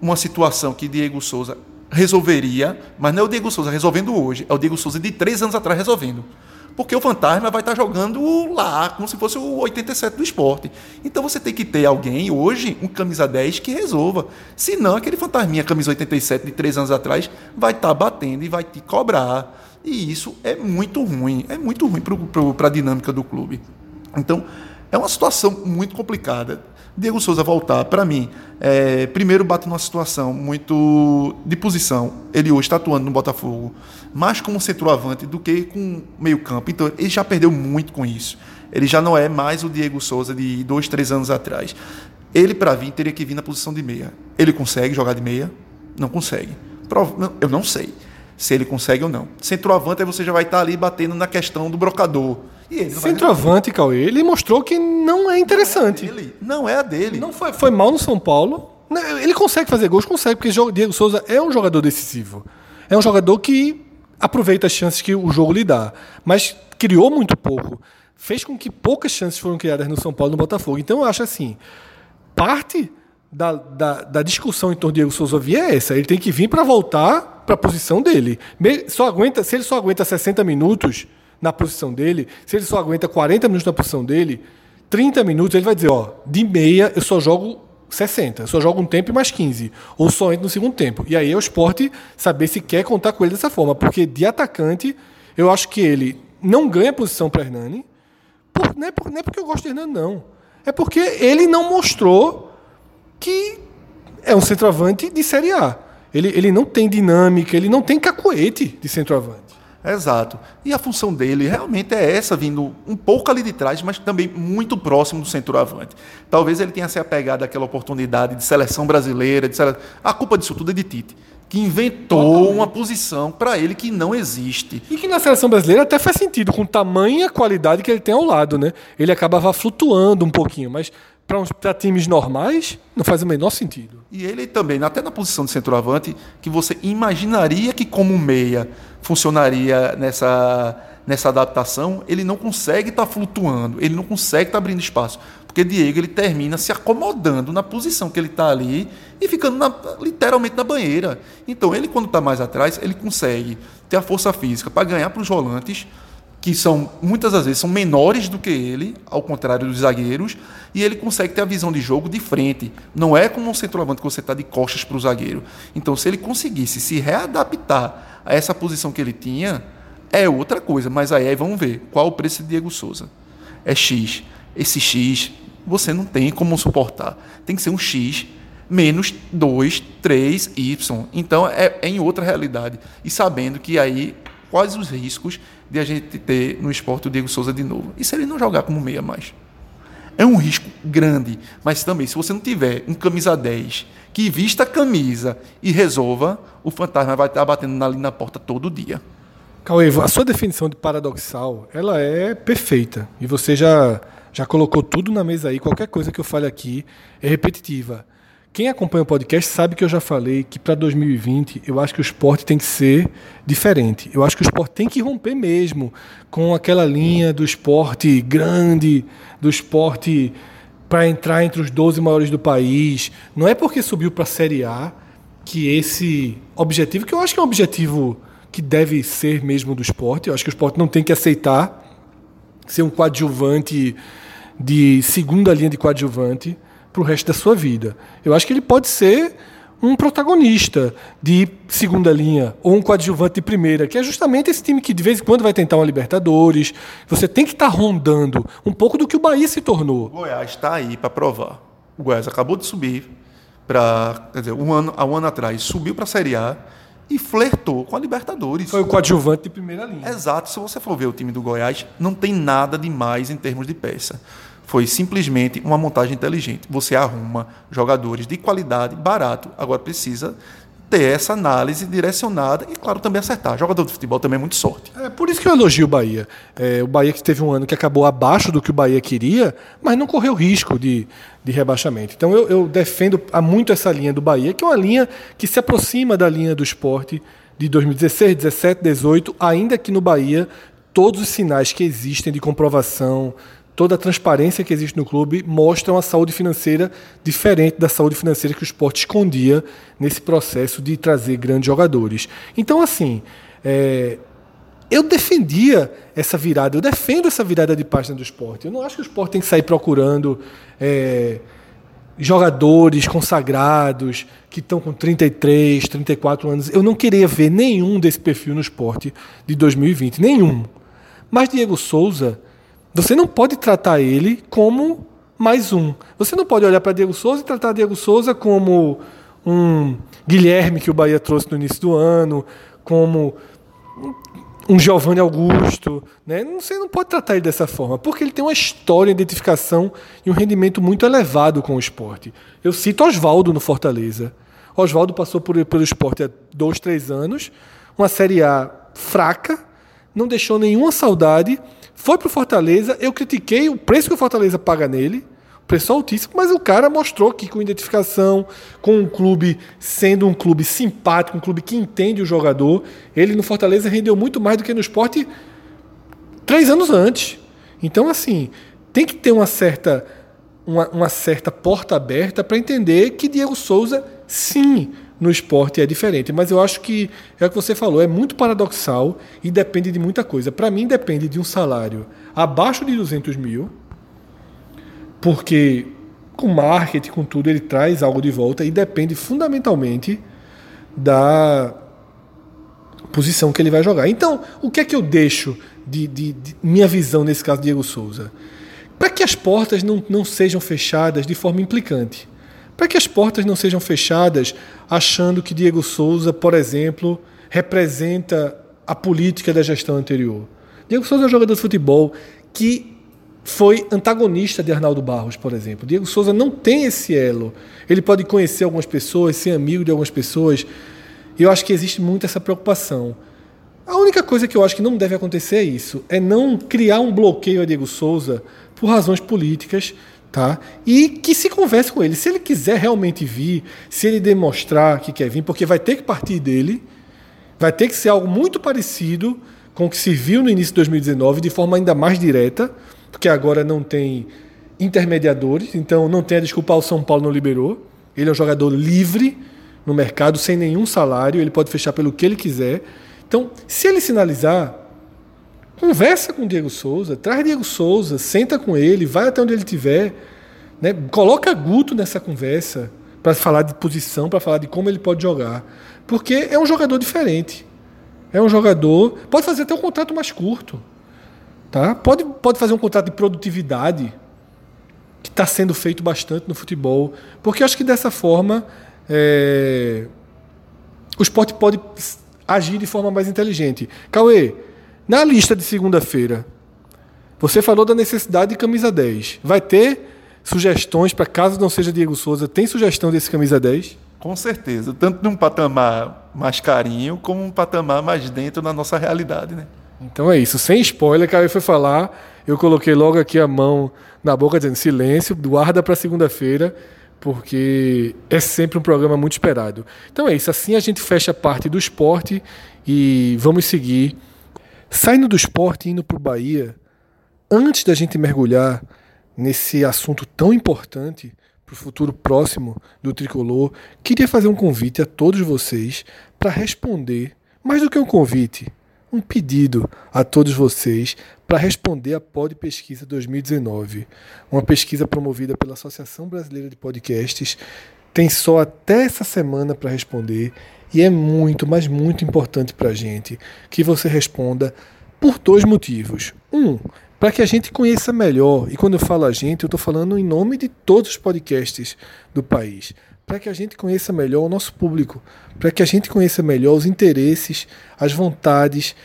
uma situação que Diego Souza resolveria, mas não é o Diego Souza resolvendo hoje, é o Diego Souza de três anos atrás resolvendo porque o fantasma vai estar jogando lá, como se fosse o 87 do esporte. Então você tem que ter alguém hoje, um camisa 10, que resolva. Senão, aquele fantasminha, camisa 87 de três anos atrás, vai estar batendo e vai te cobrar. E isso é muito ruim, é muito ruim para a dinâmica do clube. Então, é uma situação muito complicada. Diego Souza voltar, para mim, é, primeiro bate numa situação muito de posição. Ele hoje está atuando no Botafogo mais como centroavante do que com meio campo. Então, ele já perdeu muito com isso. Ele já não é mais o Diego Souza de dois, três anos atrás. Ele, para vir, teria que vir na posição de meia. Ele consegue jogar de meia? Não consegue. Eu não sei se ele consegue ou não. Centroavante, aí você já vai estar ali batendo na questão do brocador. Centroavante, Cauê, ele mostrou que não é interessante. Não é, dele. não é a dele. Não foi, foi mal no São Paulo. Ele consegue fazer gols, consegue, porque Diego Souza é um jogador decisivo. É um jogador que aproveita as chances que o jogo lhe dá. Mas criou muito pouco. Fez com que poucas chances foram criadas no São Paulo e no Botafogo. Então eu acho assim, parte da, da, da discussão em torno de Diego Souza via é essa. Ele tem que vir para voltar para a posição dele. Só aguenta, se ele só aguenta 60 minutos na posição dele, se ele só aguenta 40 minutos na posição dele, 30 minutos ele vai dizer, ó, de meia eu só jogo 60. Eu só jogo um tempo e mais 15. Ou só entro no segundo tempo. E aí é o esporte saber se quer contar com ele dessa forma. Porque de atacante, eu acho que ele não ganha posição para Hernani. Por, não, é por, não é porque eu gosto de Hernani, não. É porque ele não mostrou que é um centroavante de Série A. Ele, ele não tem dinâmica, ele não tem cacoete de centroavante. Exato. E a função dele realmente é essa, vindo um pouco ali de trás, mas também muito próximo do centroavante. Talvez ele tenha se apegado àquela oportunidade de seleção brasileira, de sele... a culpa disso tudo é de Tite, que inventou uma posição para ele que não existe. E que na seleção brasileira até faz sentido, com tamanha qualidade que ele tem ao lado, né? Ele acabava flutuando um pouquinho, mas para times normais, não faz o menor sentido. E ele também, até na posição de centroavante, que você imaginaria que como meia funcionaria nessa, nessa adaptação, ele não consegue estar tá flutuando, ele não consegue estar tá abrindo espaço. Porque Diego ele termina se acomodando na posição que ele está ali e ficando na, literalmente na banheira. Então ele, quando está mais atrás, ele consegue ter a força física para ganhar para os volantes que são muitas das vezes são menores do que ele, ao contrário dos zagueiros, e ele consegue ter a visão de jogo de frente. Não é como um centroavante que você está de costas para o zagueiro. Então, se ele conseguisse se readaptar a essa posição que ele tinha, é outra coisa. Mas aí, aí vamos ver qual o preço de Diego Souza. É X. Esse X você não tem como suportar. Tem que ser um X menos 2, 3, Y. Então é, é em outra realidade. E sabendo que aí quais os riscos de a gente ter no esporte o Diego Souza de novo. E se ele não jogar como meia mais? É um risco grande, mas também se você não tiver um camisa 10 que vista a camisa e resolva, o fantasma vai estar batendo ali na porta todo dia. Cauê, a sua definição de paradoxal, ela é perfeita. E você já, já colocou tudo na mesa aí. Qualquer coisa que eu fale aqui é repetitiva. Quem acompanha o podcast sabe que eu já falei que para 2020 eu acho que o esporte tem que ser diferente. Eu acho que o esporte tem que romper mesmo com aquela linha do esporte grande, do esporte para entrar entre os 12 maiores do país. Não é porque subiu para a Série A que esse objetivo, que eu acho que é um objetivo que deve ser mesmo do esporte, eu acho que o esporte não tem que aceitar ser um coadjuvante de segunda linha de coadjuvante para o resto da sua vida. Eu acho que ele pode ser um protagonista de segunda linha ou um coadjuvante de primeira, que é justamente esse time que de vez em quando vai tentar uma Libertadores. Você tem que estar tá rondando um pouco do que o Bahia se tornou. O Goiás está aí para provar. O Goiás acabou de subir para, quer dizer, um ano, há um ano atrás, subiu para a Série A e flertou com a Libertadores. Foi o coadjuvante de primeira linha. Exato. Se você for ver o time do Goiás, não tem nada demais em termos de peça. Foi simplesmente uma montagem inteligente. Você arruma jogadores de qualidade, barato. Agora precisa ter essa análise direcionada e, claro, também acertar. Jogador de futebol também é muito sorte. É por isso que eu elogio o Bahia. É, o Bahia que teve um ano que acabou abaixo do que o Bahia queria, mas não correu risco de, de rebaixamento. Então eu, eu defendo muito essa linha do Bahia, que é uma linha que se aproxima da linha do esporte de 2016, 17, 18, ainda que no Bahia todos os sinais que existem de comprovação toda a transparência que existe no clube mostra uma saúde financeira diferente da saúde financeira que o esporte escondia nesse processo de trazer grandes jogadores. Então, assim, é, eu defendia essa virada, eu defendo essa virada de página do esporte. Eu não acho que o esporte tem que sair procurando é, jogadores consagrados que estão com 33, 34 anos. Eu não queria ver nenhum desse perfil no esporte de 2020, nenhum. Mas Diego Souza você não pode tratar ele como mais um. Você não pode olhar para Diego Souza e tratar Diego Souza como um Guilherme que o Bahia trouxe no início do ano, como um Giovanni Augusto, né? Você não pode tratar ele dessa forma, porque ele tem uma história, identificação e um rendimento muito elevado com o esporte. Eu cito Oswaldo no Fortaleza. Oswaldo passou por, pelo esporte há dois, três anos, uma Série A fraca, não deixou nenhuma saudade foi pro Fortaleza, eu critiquei o preço que o Fortaleza paga nele, preço altíssimo, mas o cara mostrou que com identificação, com um clube sendo um clube simpático, um clube que entende o jogador, ele no Fortaleza rendeu muito mais do que no esporte três anos antes. Então, assim, tem que ter uma certa, uma, uma certa porta aberta para entender que Diego Souza, sim, no esporte é diferente. Mas eu acho que é o que você falou, é muito paradoxal e depende de muita coisa. Para mim, depende de um salário abaixo de 200 mil, porque com marketing, com tudo, ele traz algo de volta e depende fundamentalmente da posição que ele vai jogar. Então, o que é que eu deixo de, de, de minha visão nesse caso Diego Souza? Para que as portas não, não sejam fechadas de forma implicante. Para que as portas não sejam fechadas achando que Diego Souza, por exemplo, representa a política da gestão anterior. Diego Souza é um jogador de futebol que foi antagonista de Arnaldo Barros, por exemplo. Diego Souza não tem esse elo. Ele pode conhecer algumas pessoas, ser amigo de algumas pessoas. E eu acho que existe muito essa preocupação. A única coisa que eu acho que não deve acontecer é isso, é não criar um bloqueio a Diego Souza por razões políticas, tá? E que se converse com ele. Se ele quiser realmente vir, se ele demonstrar que quer vir, porque vai ter que partir dele, vai ter que ser algo muito parecido com o que se viu no início de 2019, de forma ainda mais direta, porque agora não tem intermediadores, então não tem a desculpa, o São Paulo não liberou. Ele é um jogador livre no mercado, sem nenhum salário, ele pode fechar pelo que ele quiser. Então, se ele sinalizar, conversa com o Diego Souza, traz Diego Souza, senta com ele, vai até onde ele estiver, né? coloca Guto nessa conversa para falar de posição, para falar de como ele pode jogar. Porque é um jogador diferente. É um jogador. Pode fazer até um contrato mais curto. Tá? Pode, pode fazer um contrato de produtividade, que está sendo feito bastante no futebol. Porque acho que dessa forma é, o esporte pode agir de forma mais inteligente. Cauê, na lista de segunda-feira, você falou da necessidade de camisa 10. Vai ter sugestões para caso não seja Diego Souza? Tem sugestão desse camisa 10? Com certeza, tanto num patamar mais carinho, como um patamar mais dentro da nossa realidade, né? Então é isso, sem spoiler, cara, foi falar, eu coloquei logo aqui a mão na boca dizendo silêncio, guarda para segunda-feira, porque é sempre um programa muito esperado. Então é isso, assim a gente fecha a parte do esporte e vamos seguir. Saindo do esporte e indo para o Bahia, antes da gente mergulhar nesse assunto tão importante, para o futuro próximo do tricolor, queria fazer um convite a todos vocês para responder, mais do que um convite, um pedido a todos vocês para responder a Pod Pesquisa 2019, uma pesquisa promovida pela Associação Brasileira de Podcasts. Tem só até essa semana para responder e é muito, mas muito importante para a gente que você responda por dois motivos. Um, para que a gente conheça melhor. E quando eu falo a gente, eu estou falando em nome de todos os podcasts do país. Para que a gente conheça melhor o nosso público, para que a gente conheça melhor os interesses, as vontades,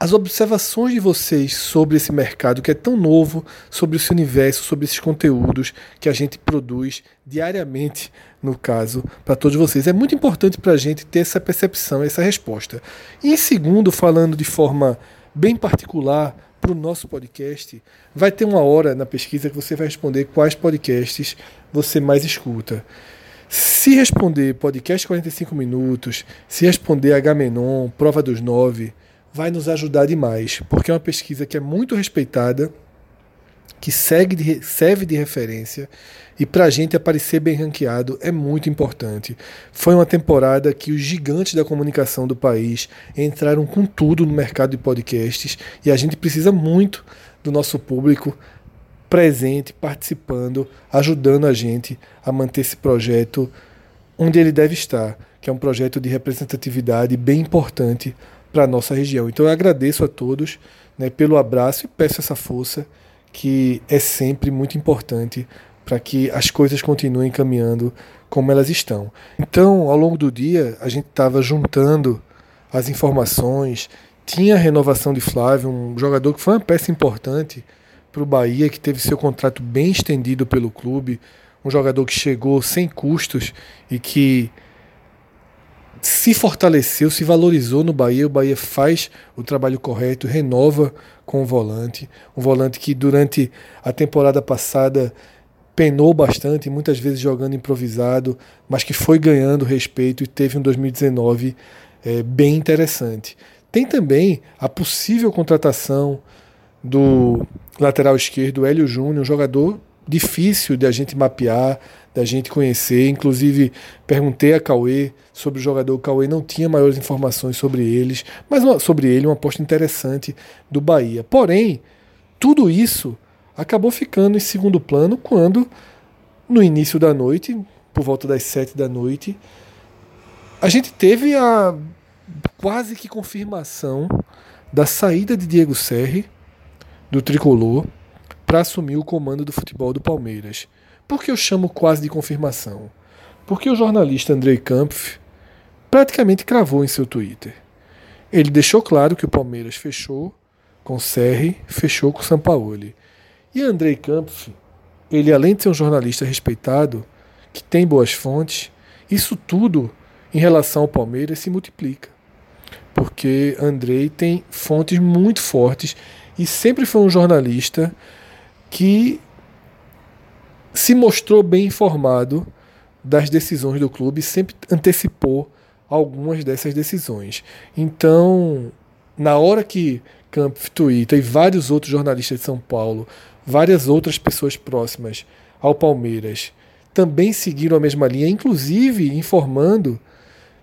as observações de vocês sobre esse mercado que é tão novo, sobre esse universo, sobre esses conteúdos que a gente produz diariamente, no caso, para todos vocês. É muito importante para a gente ter essa percepção, essa resposta. E em segundo, falando de forma bem particular, para o nosso podcast, vai ter uma hora na pesquisa que você vai responder quais podcasts você mais escuta. Se responder podcast 45 minutos, se responder Agamenon, Prova dos Nove, vai nos ajudar demais, porque é uma pesquisa que é muito respeitada que segue de, serve de referência e para a gente aparecer bem ranqueado é muito importante. Foi uma temporada que os gigantes da comunicação do país entraram com tudo no mercado de podcasts e a gente precisa muito do nosso público presente, participando, ajudando a gente a manter esse projeto onde ele deve estar, que é um projeto de representatividade bem importante para a nossa região. Então eu agradeço a todos né, pelo abraço e peço essa força que é sempre muito importante para que as coisas continuem caminhando como elas estão. Então, ao longo do dia, a gente estava juntando as informações. Tinha a renovação de Flávio, um jogador que foi uma peça importante para o Bahia, que teve seu contrato bem estendido pelo clube. Um jogador que chegou sem custos e que se fortaleceu, se valorizou no Bahia. O Bahia faz o trabalho correto, renova com o volante. Um volante que durante a temporada passada penou bastante, muitas vezes jogando improvisado, mas que foi ganhando respeito e teve um 2019 é, bem interessante. Tem também a possível contratação do lateral esquerdo Hélio Júnior, um jogador difícil de a gente mapear, da gente conhecer. Inclusive, perguntei a Cauê sobre o jogador. O Cauê não tinha maiores informações sobre eles, mas uma, sobre ele, uma aposta interessante do Bahia. Porém, tudo isso acabou ficando em segundo plano quando no início da noite, por volta das sete da noite, a gente teve a quase que confirmação da saída de Diego Serri do tricolor para assumir o comando do futebol do Palmeiras. Por que eu chamo quase de confirmação? Porque o jornalista Andrei Kampf praticamente cravou em seu Twitter. Ele deixou claro que o Palmeiras fechou com Serri, fechou com Sampaoli. E Andrei Kampf, ele além de ser um jornalista respeitado, que tem boas fontes, isso tudo em relação ao Palmeiras se multiplica. Porque Andrei tem fontes muito fortes e sempre foi um jornalista que se mostrou bem informado das decisões do clube, sempre antecipou algumas dessas decisões. Então, na hora que Campos Twitter e vários outros jornalistas de São Paulo, várias outras pessoas próximas ao Palmeiras também seguiram a mesma linha, inclusive informando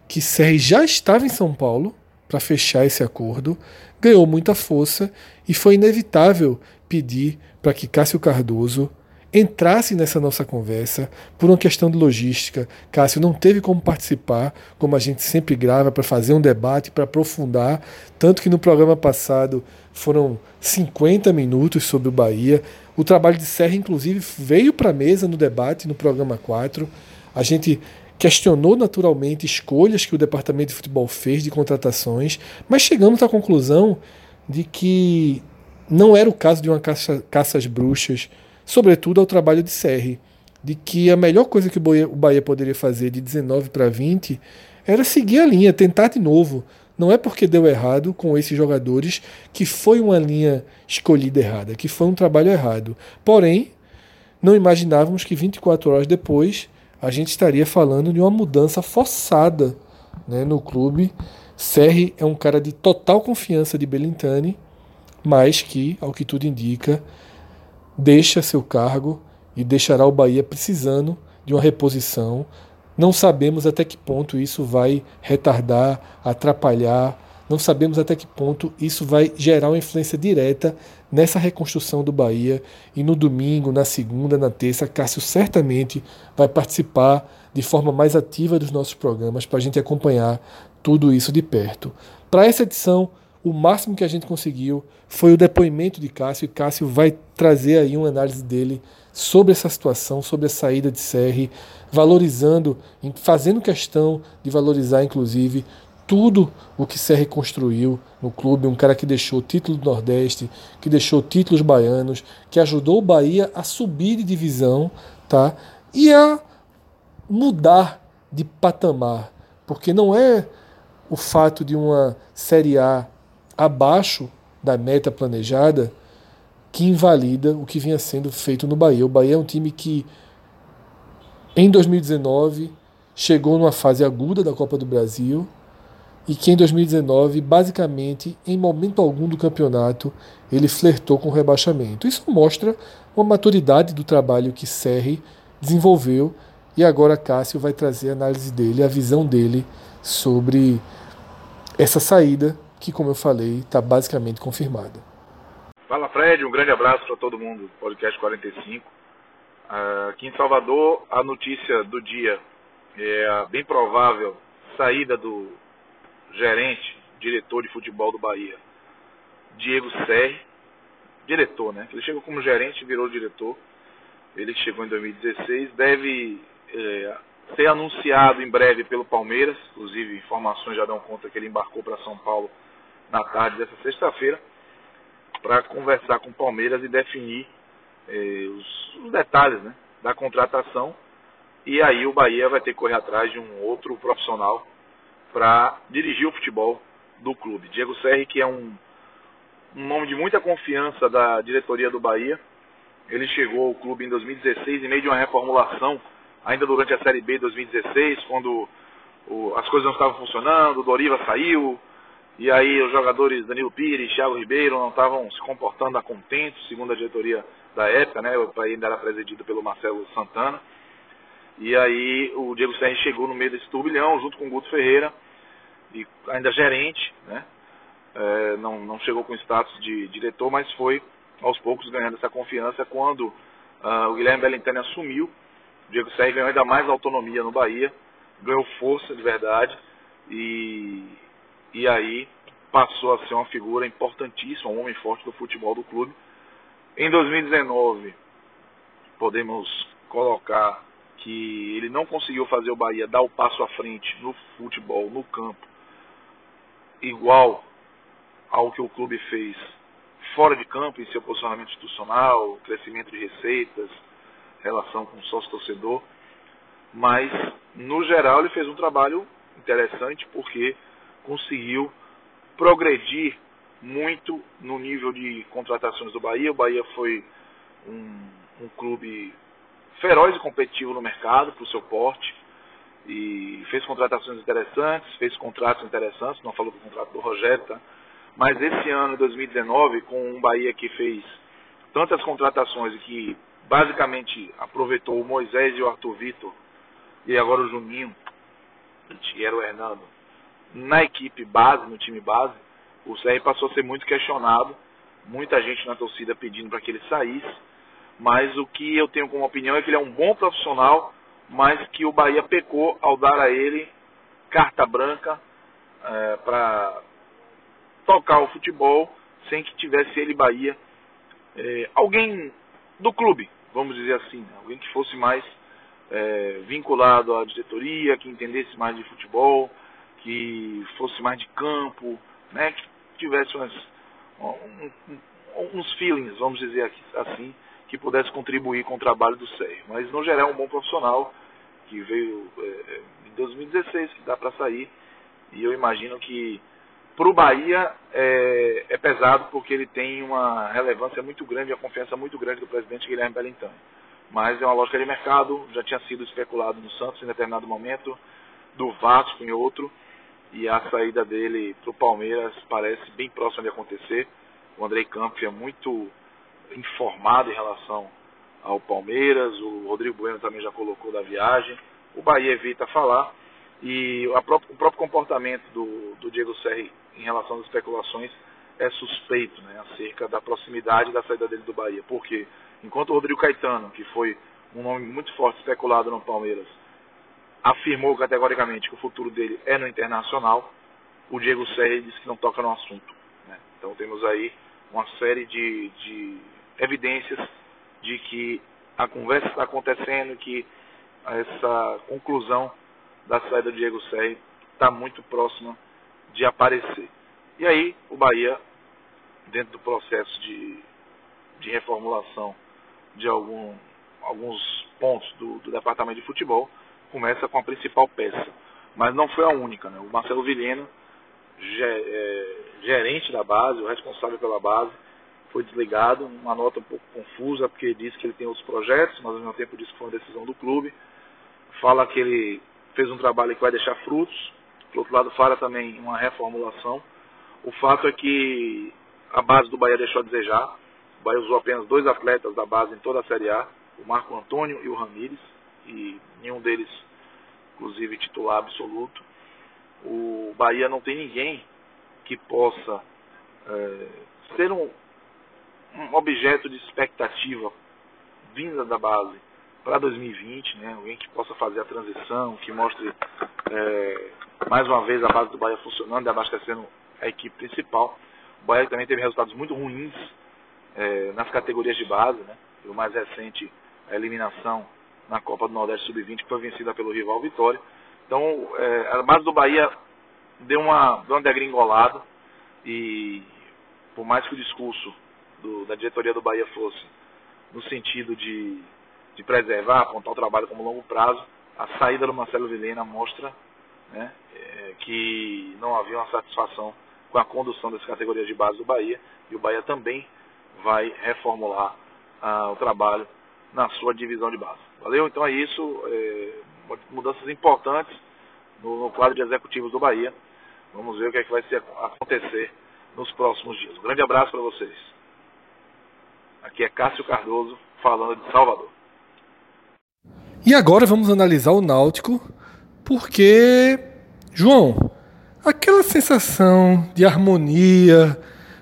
que Serri já estava em São Paulo para fechar esse acordo, ganhou muita força e foi inevitável pedir para que Cássio Cardoso entrasse nessa nossa conversa por uma questão de logística. Cássio não teve como participar, como a gente sempre grava, para fazer um debate, para aprofundar. Tanto que no programa passado foram 50 minutos sobre o Bahia. O trabalho de Serra, inclusive, veio para a mesa no debate no programa 4. A gente questionou naturalmente escolhas que o departamento de futebol fez de contratações, mas chegamos à conclusão de que não era o caso de uma caça, caça às bruxas sobretudo ao trabalho de Serri, de que a melhor coisa que o Bahia poderia fazer de 19 para 20 era seguir a linha, tentar de novo. Não é porque deu errado com esses jogadores que foi uma linha escolhida errada, que foi um trabalho errado. Porém, não imaginávamos que 24 horas depois a gente estaria falando de uma mudança forçada né, no clube. Serri é um cara de total confiança de Belintani, mas que, ao que tudo indica, deixa seu cargo e deixará o Bahia precisando de uma reposição. Não sabemos até que ponto isso vai retardar, atrapalhar, não sabemos até que ponto isso vai gerar uma influência direta nessa reconstrução do Bahia. E no domingo, na segunda, na terça, Cássio certamente vai participar de forma mais ativa dos nossos programas para a gente acompanhar tudo isso de perto. Para essa edição, o máximo que a gente conseguiu foi o depoimento de Cássio, e Cássio vai trazer aí uma análise dele sobre essa situação, sobre a saída de Serri, valorizando, fazendo questão de valorizar, inclusive, tudo o que Serri construiu no clube, um cara que deixou o título do Nordeste, que deixou títulos baianos, que ajudou o Bahia a subir de divisão, tá? E a mudar de patamar, porque não é o fato de uma Série A abaixo da meta planejada que invalida o que vinha sendo feito no Bahia. O Bahia é um time que, em 2019, chegou numa fase aguda da Copa do Brasil e que em 2019, basicamente, em momento algum do campeonato, ele flertou com o rebaixamento. Isso mostra uma maturidade do trabalho que Serri desenvolveu e agora Cássio vai trazer a análise dele, a visão dele sobre essa saída que, como eu falei, está basicamente confirmada. Fala Fred, um grande abraço para todo mundo, podcast 45. Uh, aqui em Salvador, a notícia do dia é a bem provável saída do gerente, diretor de futebol do Bahia, Diego Serri, diretor, né? Ele chegou como gerente virou diretor. Ele chegou em 2016, deve é, ser anunciado em breve pelo Palmeiras, inclusive informações já dão conta que ele embarcou para São Paulo na tarde dessa sexta-feira para conversar com o Palmeiras e definir eh, os, os, detalhes né, da contratação. E aí o Bahia vai ter que correr atrás de um outro profissional para dirigir o futebol do clube. Diego Serri, que é um, um nome de muita confiança da diretoria do Bahia. Ele chegou ao clube em 2016 em meio de uma reformulação, ainda durante a Série B de 2016, quando o, as coisas não estavam funcionando, o Doriva saiu, e aí os jogadores Danilo Pires, Thiago Ribeiro não estavam se comportando a contento, segundo a diretoria da época, né? O país ainda era presidido pelo Marcelo Santana. E aí o Diego Serri chegou no meio desse turbilhão, junto com o Guto Ferreira, e ainda gerente, né? É, não, não chegou com status de diretor, mas foi aos poucos ganhando essa confiança quando uh, o Guilherme Bellintani assumiu O Diego Serri ganhou ainda mais autonomia no Bahia, ganhou força de verdade e, e aí passou a ser uma figura importantíssima, um homem forte do futebol do clube. Em 2019, podemos colocar que ele não conseguiu fazer o Bahia dar o passo à frente no futebol, no campo, igual ao que o clube fez fora de campo, em seu posicionamento institucional, crescimento de receitas, relação com o sócio-torcedor. Mas, no geral, ele fez um trabalho interessante porque conseguiu progredir muito no nível de contratações do Bahia. O Bahia foi um, um clube feroz e competitivo no mercado para o seu porte e fez contratações interessantes, fez contratos interessantes, não falou do contrato do Rogério, tá? Mas esse ano, 2019, com um Bahia que fez tantas contratações e que basicamente aproveitou o Moisés e o Arthur Vitor, e agora o Juninho, e era o Hernando, na equipe base, no time base, o CR passou a ser muito questionado, muita gente na torcida pedindo para que ele saísse, mas o que eu tenho como opinião é que ele é um bom profissional, mas que o Bahia pecou ao dar a ele carta branca é, para tocar o futebol sem que tivesse ele Bahia é, alguém do clube, vamos dizer assim, né? alguém que fosse mais é, vinculado à diretoria, que entendesse mais de futebol, que fosse mais de campo, né, que tivesse umas, um, uns feelings, vamos dizer assim, que pudesse contribuir com o trabalho do Sérgio. Mas, no geral, é um bom profissional que veio é, em 2016, que dá para sair. E eu imagino que para o Bahia é, é, pesado porque ele tem uma relevância muito grande, a confiança muito grande do presidente Guilherme Belintani. Mas é uma lógica de mercado, já tinha sido especulado no Santos em determinado momento, do Vasco em outro, e a saída dele para o Palmeiras parece bem próxima de acontecer. O Andrei Campos é muito informado em relação ao Palmeiras, o Rodrigo Bueno também já colocou da viagem, o Bahia evita falar, e própria, o próprio comportamento do, do Diego Serri em relação às especulações é suspeito, né, acerca da proximidade da saída dele do Bahia. Porque enquanto o Rodrigo Caetano, que foi um nome muito forte especulado no Palmeiras, afirmou categoricamente que o futuro dele é no Internacional, o Diego Serri disse que não toca no assunto. Né? Então temos aí uma série de, de evidências de que a conversa está acontecendo, que essa conclusão da saída do Diego Serri está muito próxima de aparecer. E aí o Bahia, dentro do processo de, de reformulação de algum, alguns pontos do, do, departamento de futebol, começa com a principal peça. Mas não foi a única. Né? O Marcelo Vilhena, é, gerente da base, o responsável pela base, foi desligado, uma nota um pouco confusa, porque disse que ele tem outros projetos, mas ao mesmo tempo disse que foi uma decisão do clube. Fala que ele fez um trabalho que vai deixar frutos, por outro lado, fala também uma reformulação. O fato é que a base do Bahia deixou a desejar. O Bahia usou apenas dois atletas da base em toda a Série A, o Marco Antônio e o Ramires, e nenhum deles, inclusive, titular absoluto. O Bahia não tem ninguém que possa é, ser um, um objeto de expectativa vinda da base para 2020, né? alguém que possa fazer a transição, que mostre é, mais uma vez a base do Bahia funcionando e abastecendo a equipe principal. O Bahia também teve resultados muito ruins é, nas categorias de base, né? o mais recente, a eliminação na Copa do Nordeste Sub-20, que foi vencida pelo rival Vitória. Então, é, a base do Bahia deu uma, deu uma degringolada e, por mais que o discurso do, da diretoria do Bahia fosse no sentido de, de preservar, apontar o trabalho como longo prazo, a saída do Marcelo Vilhena mostra né, é, que não havia uma satisfação com a condução das categorias de base do Bahia e o Bahia também vai reformular ah, o trabalho na sua divisão de base. Valeu? Então é isso, é, mudanças importantes no, no, quadro de executivos do Bahia. Vamos ver o que, é que vai acontecer nos próximos dias. Um grande abraço para vocês. Aqui é Cássio Cardoso falando de Salvador. E agora vamos analisar o Náutico porque, João, aquela sensação de harmonia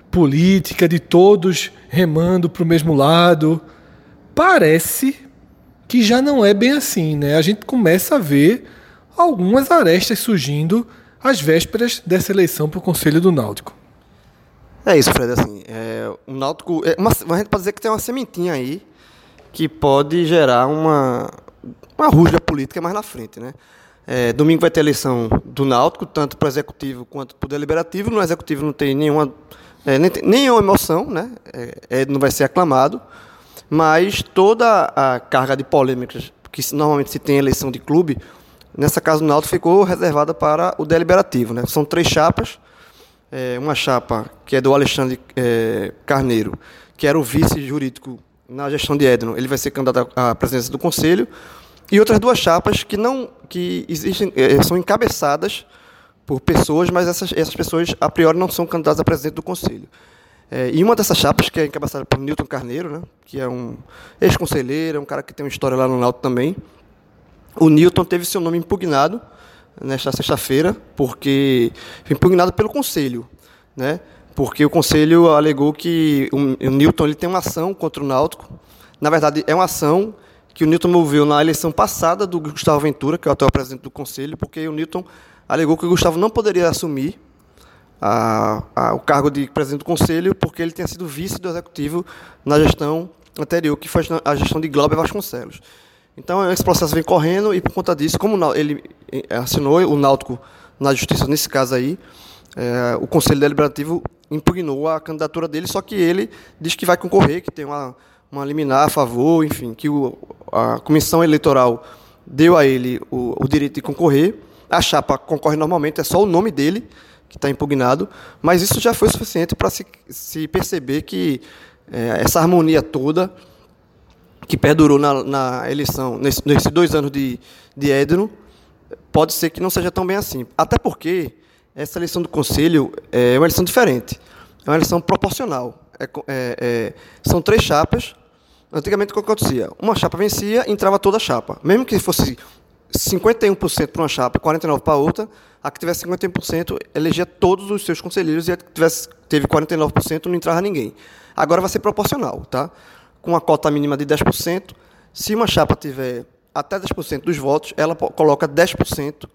política, de todos remando para o mesmo lado, parece, que já não é bem assim, né? A gente começa a ver algumas arestas surgindo às vésperas dessa eleição para o Conselho do Náutico. É isso, Fred. Assim, é, o Náutico, é uma, a gente pode dizer que tem uma sementinha aí que pode gerar uma, uma rusga política mais na frente, né? É, domingo vai ter eleição do Náutico, tanto para o executivo quanto para o deliberativo. No executivo não tem nenhuma, é, nem nenhuma emoção, né? É, não vai ser aclamado, mas toda a carga de polêmicas que normalmente se tem eleição de clube, nessa casa do Náutico ficou reservada para o deliberativo, né? São três chapas, é, uma chapa que é do Alexandre é, Carneiro, que era o vice jurídico na gestão de Edno, ele vai ser candidato à presidência do conselho e outras duas chapas que não que existem eh, são encabeçadas por pessoas, mas essas, essas pessoas a priori não são candidatas a presidente do conselho. É, e uma dessas chapas, que é encabeçada por Newton Carneiro, né, que é um ex-conselheiro, é um cara que tem uma história lá no Náutico também, o Newton teve seu nome impugnado nesta sexta-feira, porque foi impugnado pelo conselho, né? Porque o conselho alegou que o, o Newton ele tem uma ação contra o Náutico. Na verdade, é uma ação que o Newton moveu na eleição passada do Gustavo Ventura, que é o atual presidente do Conselho, porque o Newton alegou que o Gustavo não poderia assumir a, a, o cargo de presidente do Conselho, porque ele tinha sido vice do Executivo na gestão anterior, que foi a gestão de Glauber Vasconcelos. Então, esse processo vem correndo e, por conta disso, como ele assinou o Náutico na Justiça, nesse caso aí, é, o Conselho Deliberativo impugnou a candidatura dele, só que ele diz que vai concorrer, que tem uma uma liminar a favor, enfim, que o, a comissão eleitoral deu a ele o, o, direito de concorrer. A chapa concorre normalmente, é só o nome dele que está impugnado, mas isso já foi suficiente para se, se, perceber que é, essa harmonia toda que perdurou na, na eleição, nesse, nesses dois anos de, de Edno, pode ser que não seja tão bem assim. Até porque essa eleição do Conselho é uma eleição diferente, é uma eleição proporcional. É, é, é, são três chapas Antigamente, o que acontecia? Uma chapa vencia, entrava toda a chapa. Mesmo que fosse 51% para uma chapa e 49% para outra, a que tivesse 51% elegia todos os seus conselheiros e a que tivesse, teve 49% não entrava ninguém. Agora vai ser proporcional, tá? com uma cota mínima de 10%. Se uma chapa tiver até 10% dos votos, ela coloca 10%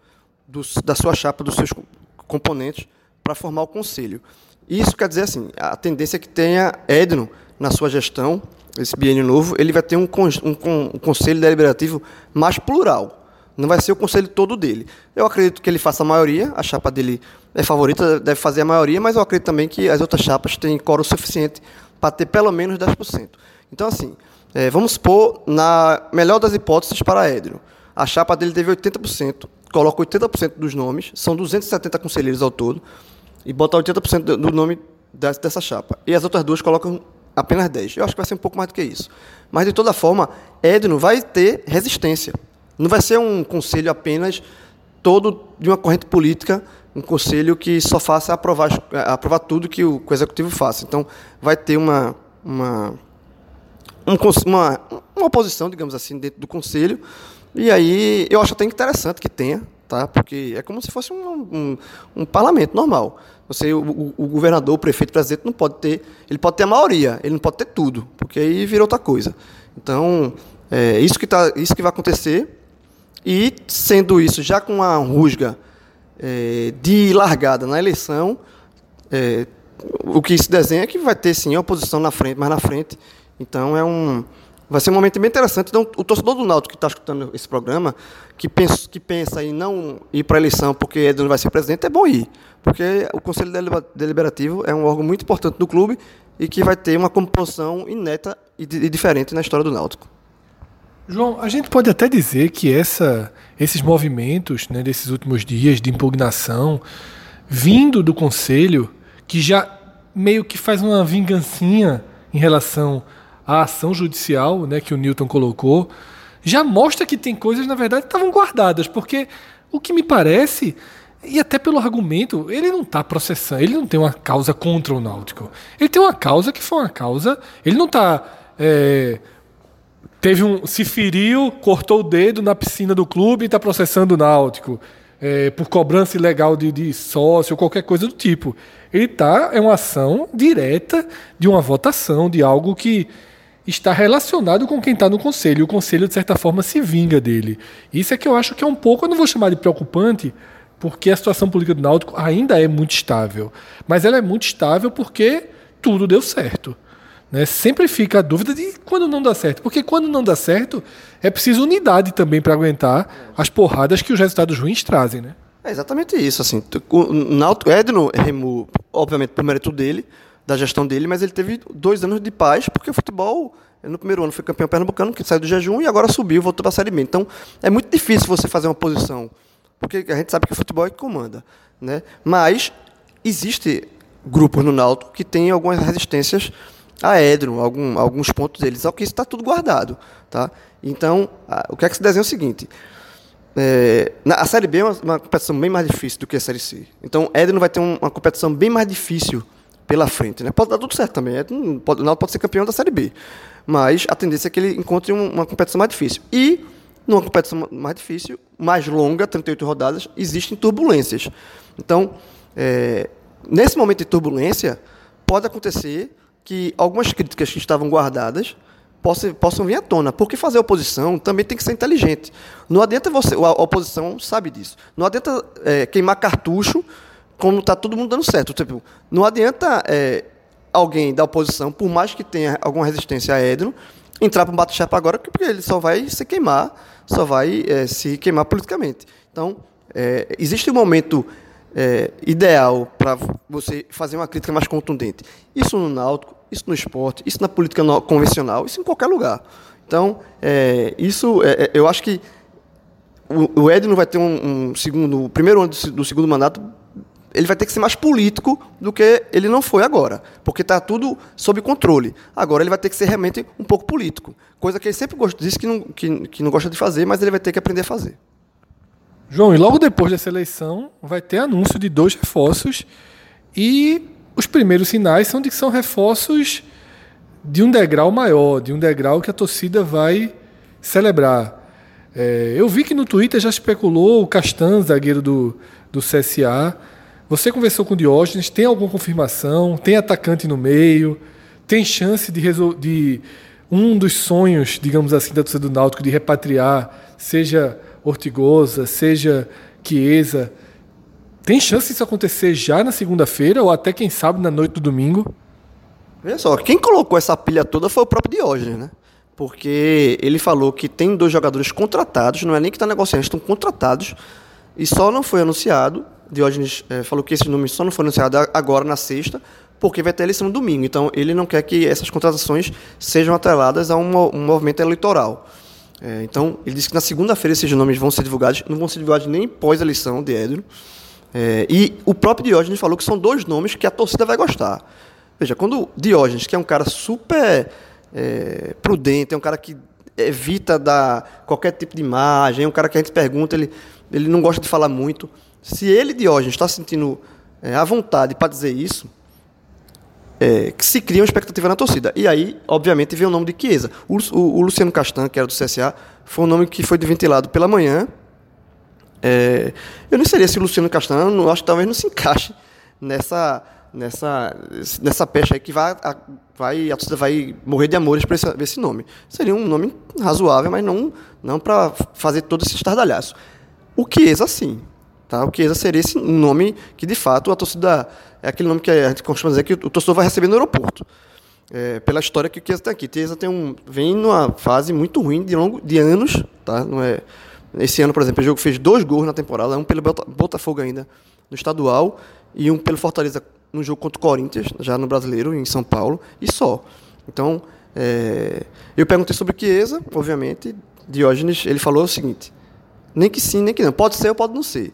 dos, da sua chapa, dos seus componentes, para formar o conselho. Isso quer dizer assim, a tendência é que tenha Edno na sua gestão esse biênio novo, ele vai ter um, um, um conselho deliberativo mais plural. Não vai ser o conselho todo dele. Eu acredito que ele faça a maioria, a chapa dele é favorita, deve fazer a maioria, mas eu acredito também que as outras chapas têm coro suficiente para ter pelo menos 10%. Então, assim, é, vamos supor, na melhor das hipóteses para Édrio, a chapa dele teve 80%, coloca 80% dos nomes, são 270 conselheiros ao todo, e bota 80% do nome dessa chapa. E as outras duas colocam apenas 10. Eu acho que vai ser um pouco mais do que isso. Mas, de toda forma, Edno vai ter resistência. Não vai ser um conselho apenas todo de uma corrente política, um conselho que só faça aprovar, aprovar tudo que o, que o executivo faça. Então, vai ter uma, uma, um, uma, uma oposição, digamos assim, dentro do conselho. E aí, eu acho até interessante que tenha, tá? porque é como se fosse um, um, um parlamento normal. Você, o, o, governador, o prefeito, o presidente não pode ter, ele pode ter a maioria, ele não pode ter tudo, porque aí vira outra coisa. Então, é isso que tá, isso que vai acontecer. E sendo isso já com uma rusga é, de largada na eleição, é, o que se desenha é que vai ter sim oposição na frente, mais na frente. Então é um vai ser um momento bem interessante. Então, o torcedor do Náutico que está escutando esse programa, que pensa, que pensa em não ir para a eleição porque Edno vai ser presidente, é bom ir. Porque o Conselho Deliberativo é um órgão muito importante do clube e que vai ter uma composição ineta e diferente na história do Náutico. João, a gente pode até dizer que essa, esses movimentos né, desses últimos dias de impugnação, vindo do Conselho, que já meio que faz uma vingancinha em relação a ação judicial né, que o Newton colocou, já mostra que tem coisas, na verdade, que estavam guardadas, porque o que me parece, e até pelo argumento, ele não está processando, ele não tem uma causa contra o Náutico. Ele tem uma causa que foi uma causa. Ele não está. É, teve um. se feriu, cortou o dedo na piscina do clube e está processando o Náutico. É, por cobrança ilegal de, de sócio, qualquer coisa do tipo. Ele está. É uma ação direta de uma votação, de algo que está relacionado com quem está no conselho. O conselho, de certa forma, se vinga dele. Isso é que eu acho que é um pouco, eu não vou chamar de preocupante, porque a situação política do Náutico ainda é muito estável. Mas ela é muito estável porque tudo deu certo. Né? Sempre fica a dúvida de quando não dá certo. Porque quando não dá certo, é preciso unidade também para aguentar as porradas que os resultados ruins trazem. Né? É exatamente isso. Assim, o Náutico, Edno remou, obviamente, por mérito dele, da gestão dele, mas ele teve dois anos de paz, porque o futebol, no primeiro ano foi campeão pernambucano, que saiu do jejum, e agora subiu, voltou para a Série B. Então, é muito difícil você fazer uma posição, porque a gente sabe que o futebol é que comanda. Né? Mas existe grupos no Náutico que têm algumas resistências a algum, alguns pontos deles, ao que isso está tudo guardado. Tá? Então, a, o que é que se desenha é o seguinte. É, na, a Série B é uma, uma, competição bem mais difícil do que a Série C. Então, Edno vai ter um, uma competição bem mais difícil pela frente. Né? Pode dar tudo certo também. Edno pode, o Náutico pode ser campeão da Série B. Mas a tendência é que ele encontre um, uma competição mais difícil. E, numa competição mais difícil, mais longa, 38 rodadas, existem turbulências. Então, é, nesse momento de turbulência, pode acontecer que algumas críticas que estavam guardadas possam, possam vir à tona. Porque fazer oposição também tem que ser inteligente. Não adianta você, a oposição sabe disso. Não adianta é, queimar cartucho como está todo mundo dando certo. Tipo, não adianta é, alguém da oposição, por mais que tenha alguma resistência a Edno, entrar para um bate-chapa agora, porque ele só vai se queimar, só vai é, se queimar politicamente. Então, é, existe um momento é, ideal para você fazer uma crítica mais contundente. Isso no náutico, isso no esporte, isso na política convencional, isso em qualquer lugar. Então, é, isso, é, é eu acho que o, o vai ter um, um, segundo, o primeiro ano do, do, segundo mandato, ele vai ter que ser mais político do que ele não foi agora, porque está tudo sob controle. Agora ele vai ter que ser realmente um pouco político, coisa que ele sempre gosta, disse que não, que, que não gosta de fazer, mas ele vai ter que aprender a fazer. João, e logo depois dessa eleição vai ter anúncio de dois reforços e os primeiros sinais são de que são reforços de um degrau maior, de um degrau que a torcida vai celebrar. É, eu vi que no Twitter já especulou o Castan, zagueiro do, do CSA. Você conversou com o Diógenes, tem alguma confirmação? Tem atacante no meio? Tem chance de, de um dos sonhos, digamos assim, da torcida do Náutico de repatriar, seja Ortigosa, seja Chiesa, tem chance disso acontecer já na segunda-feira ou até, quem sabe, na noite do domingo? Veja só, quem colocou essa pilha toda foi o próprio Diógenes, né? Porque ele falou que tem dois jogadores contratados, não é nem que está negociando, estão contratados, e só não foi anunciado. Diógenes é, falou que esse nome só não foi anunciado agora na sexta, porque vai ter eleição no domingo. Então, ele não quer que essas contratações sejam atreladas a um, um movimento eleitoral. É, então, ele disse que na segunda-feira esses nomes vão ser divulgados, não vão ser divulgados nem pós-eleição de Edro. É, e o próprio Diógenes falou que são dois nomes que a torcida vai gostar. Veja, quando Diógenes, que é um cara super é, prudente, é um cara que evita dar qualquer tipo de imagem, é um cara que a gente pergunta, ele, ele não gosta de falar muito. Se ele, Diógenes, está sentindo é, a vontade para dizer isso, é, que se cria uma expectativa na torcida. E aí, obviamente, vem o nome de Chiesa. O, o, o, Luciano Castan, que era do CSA, foi um nome que foi ventilado pela manhã. É, eu não seria se o Luciano Castan, não, acho que talvez não se encaixe nessa nessa nessa pecha aí que vai a, vai a torcida vai morrer de amores para esse, esse, nome. Seria um nome razoável, mas não não para fazer todo esse estardalhaço. O Chiesa sim, tá? O Chiesa seria esse nome que de fato a torcida é aquele nome que a gente costuma dizer que o torcedor vai receber no aeroporto. É, pela história que o Chiesa tem aqui. O Chiesa tem um, vem numa fase muito ruim de, longo, de anos. Tá? Não é, esse ano, por exemplo, o jogo fez dois gols na temporada, um pelo Botafogo ainda, no estadual, e um pelo Fortaleza no jogo contra o Corinthians, já no Brasileiro, em São Paulo, e só. Então, é, eu perguntei sobre o Chiesa, obviamente, Diógenes, ele falou o seguinte, nem que sim, nem que não, pode ser ou pode não ser.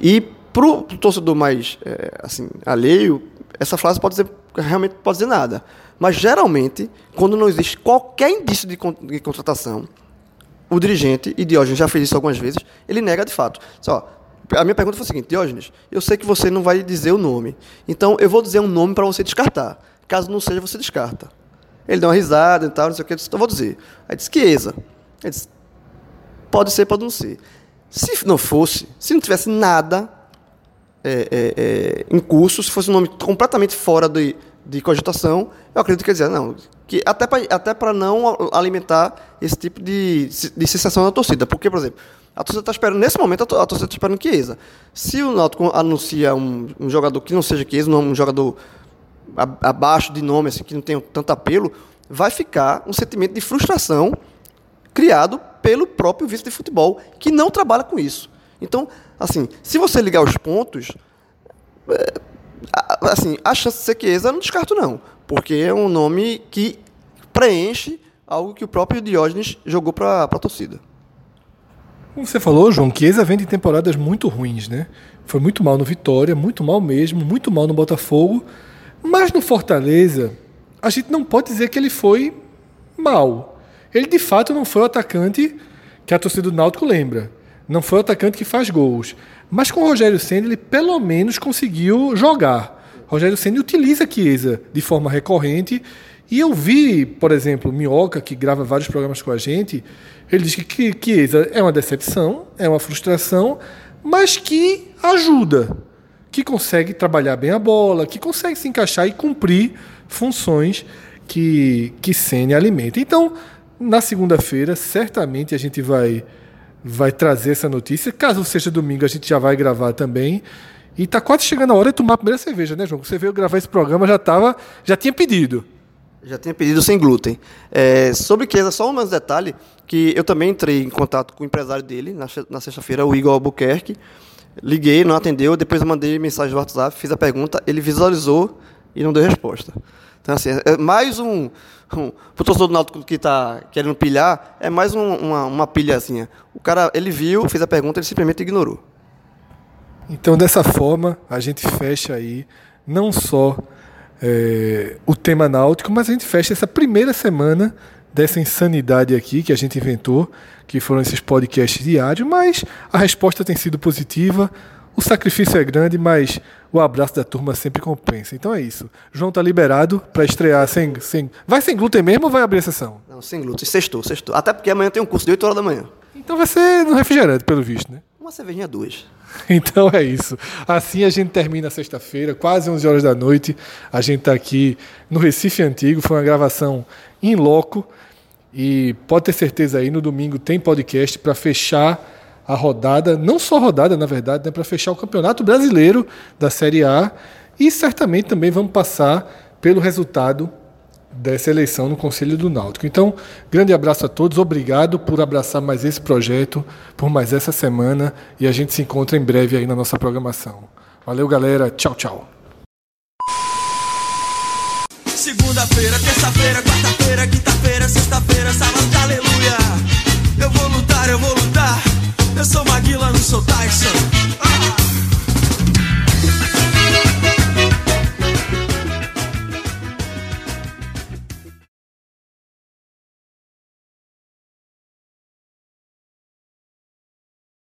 E para o torcedor mais é, assim, alheio, essa frase pode dizer, realmente pode dizer nada. Mas, geralmente, quando não existe qualquer indício de, de contratação, o dirigente, e Diógenes já fez isso algumas vezes, ele nega de fato. Só, a minha pergunta foi a seguinte, Diógenes, eu sei que você não vai dizer o nome, então eu vou dizer um nome para você descartar. Caso não seja, você descarta. Ele deu uma risada e tal, não sei o que, eu disse, então vou dizer. Aí disse, Chiesa. Pode ser, pode não ser. Se não fosse, se não tivesse nada é, é, é, em curso, se fosse um nome completamente fora de, de cogitação, eu acredito que dizia, não, Que, até para até não alimentar esse tipo de, de sensação da torcida. Porque, por exemplo, a torcida está esperando, nesse momento, a torcida está esperando Chiesa. Se o Náutico anuncia um, um, jogador que não seja Chiesa, um jogador abaixo de nome, assim, que não tem tanto apelo, vai ficar um sentimento de frustração criado pelo próprio vice de futebol, que não trabalha com isso. Então, assim, se você ligar os pontos, é, assim, a chance de ser Chiesa eu não descarto não, porque é um nome que preenche algo que o próprio Diógenes jogou para a torcida. Como você falou, João, Chiesa vem de temporadas muito ruins, né? Foi muito mal no Vitória, muito mal mesmo, muito mal no Botafogo, mas no Fortaleza, a gente não pode dizer que ele foi mal. Ele de fato não foi o atacante que a torcida do Náutico lembra. Não foi o atacante que faz gols. Mas com o Rogério Senna ele pelo menos conseguiu jogar. Rogério Senna utiliza Chiesa de forma recorrente. E eu vi, por exemplo, Minhoca, que grava vários programas com a gente, ele diz que Chiesa é uma decepção, é uma frustração, mas que ajuda, que consegue trabalhar bem a bola, que consegue se encaixar e cumprir funções que, que Senna alimenta. Então, na segunda-feira, certamente a gente vai vai trazer essa notícia. Caso seja domingo, a gente já vai gravar também. E tá quase chegando a hora de tomar a primeira cerveja, né, João? Você veio gravar esse programa, já tava, já tinha pedido. Já tinha pedido sem glúten. É, sobre Chiesa, só um detalhe, que eu também entrei em contato com o empresário dele na, na sexta-feira, o Igor Albuquerque. Liguei, não atendeu, depois eu mandei mensagem no WhatsApp, fiz a pergunta, ele visualizou e não deu resposta. Então, assim, é mais um. um pro torcedor do Náutico que está querendo pilhar, é mais um, uma, uma pilhazinha. O cara, ele viu, fez a pergunta, ele simplesmente ignorou. Então, dessa forma, a gente fecha aí não só é, o tema náutico, mas a gente fecha essa primeira semana dessa insanidade aqui que a gente inventou, que foram esses podcasts diários, mas a resposta tem sido positiva. O sacrifício é grande, mas o abraço da turma sempre compensa. Então é isso. João tá liberado para estrear sem, sem. Vai sem glúten mesmo ou vai abrir a sessão? Não, sem glúten. Sextou, sextou. Até porque amanhã tem um curso de 8 horas da manhã. Então vai ser no refrigerante, pelo visto, né? Uma cervejinha duas. Então é isso. Assim a gente termina sexta-feira, quase 11 horas da noite. A gente está aqui no Recife Antigo. Foi uma gravação em loco. E pode ter certeza aí, no domingo tem podcast para fechar a rodada, não só a rodada, na verdade, né, para fechar o Campeonato Brasileiro da Série A e certamente também vamos passar pelo resultado dessa eleição no Conselho do Náutico. Então, grande abraço a todos, obrigado por abraçar mais esse projeto, por mais essa semana e a gente se encontra em breve aí na nossa programação. Valeu, galera. Tchau, tchau. Segunda-feira, terça-feira, quarta-feira, quinta-feira, sexta-feira, sábado, aleluia. Eu vou lutar, eu vou lutar. Eu sou Maguila, não sou Tyson. Ah!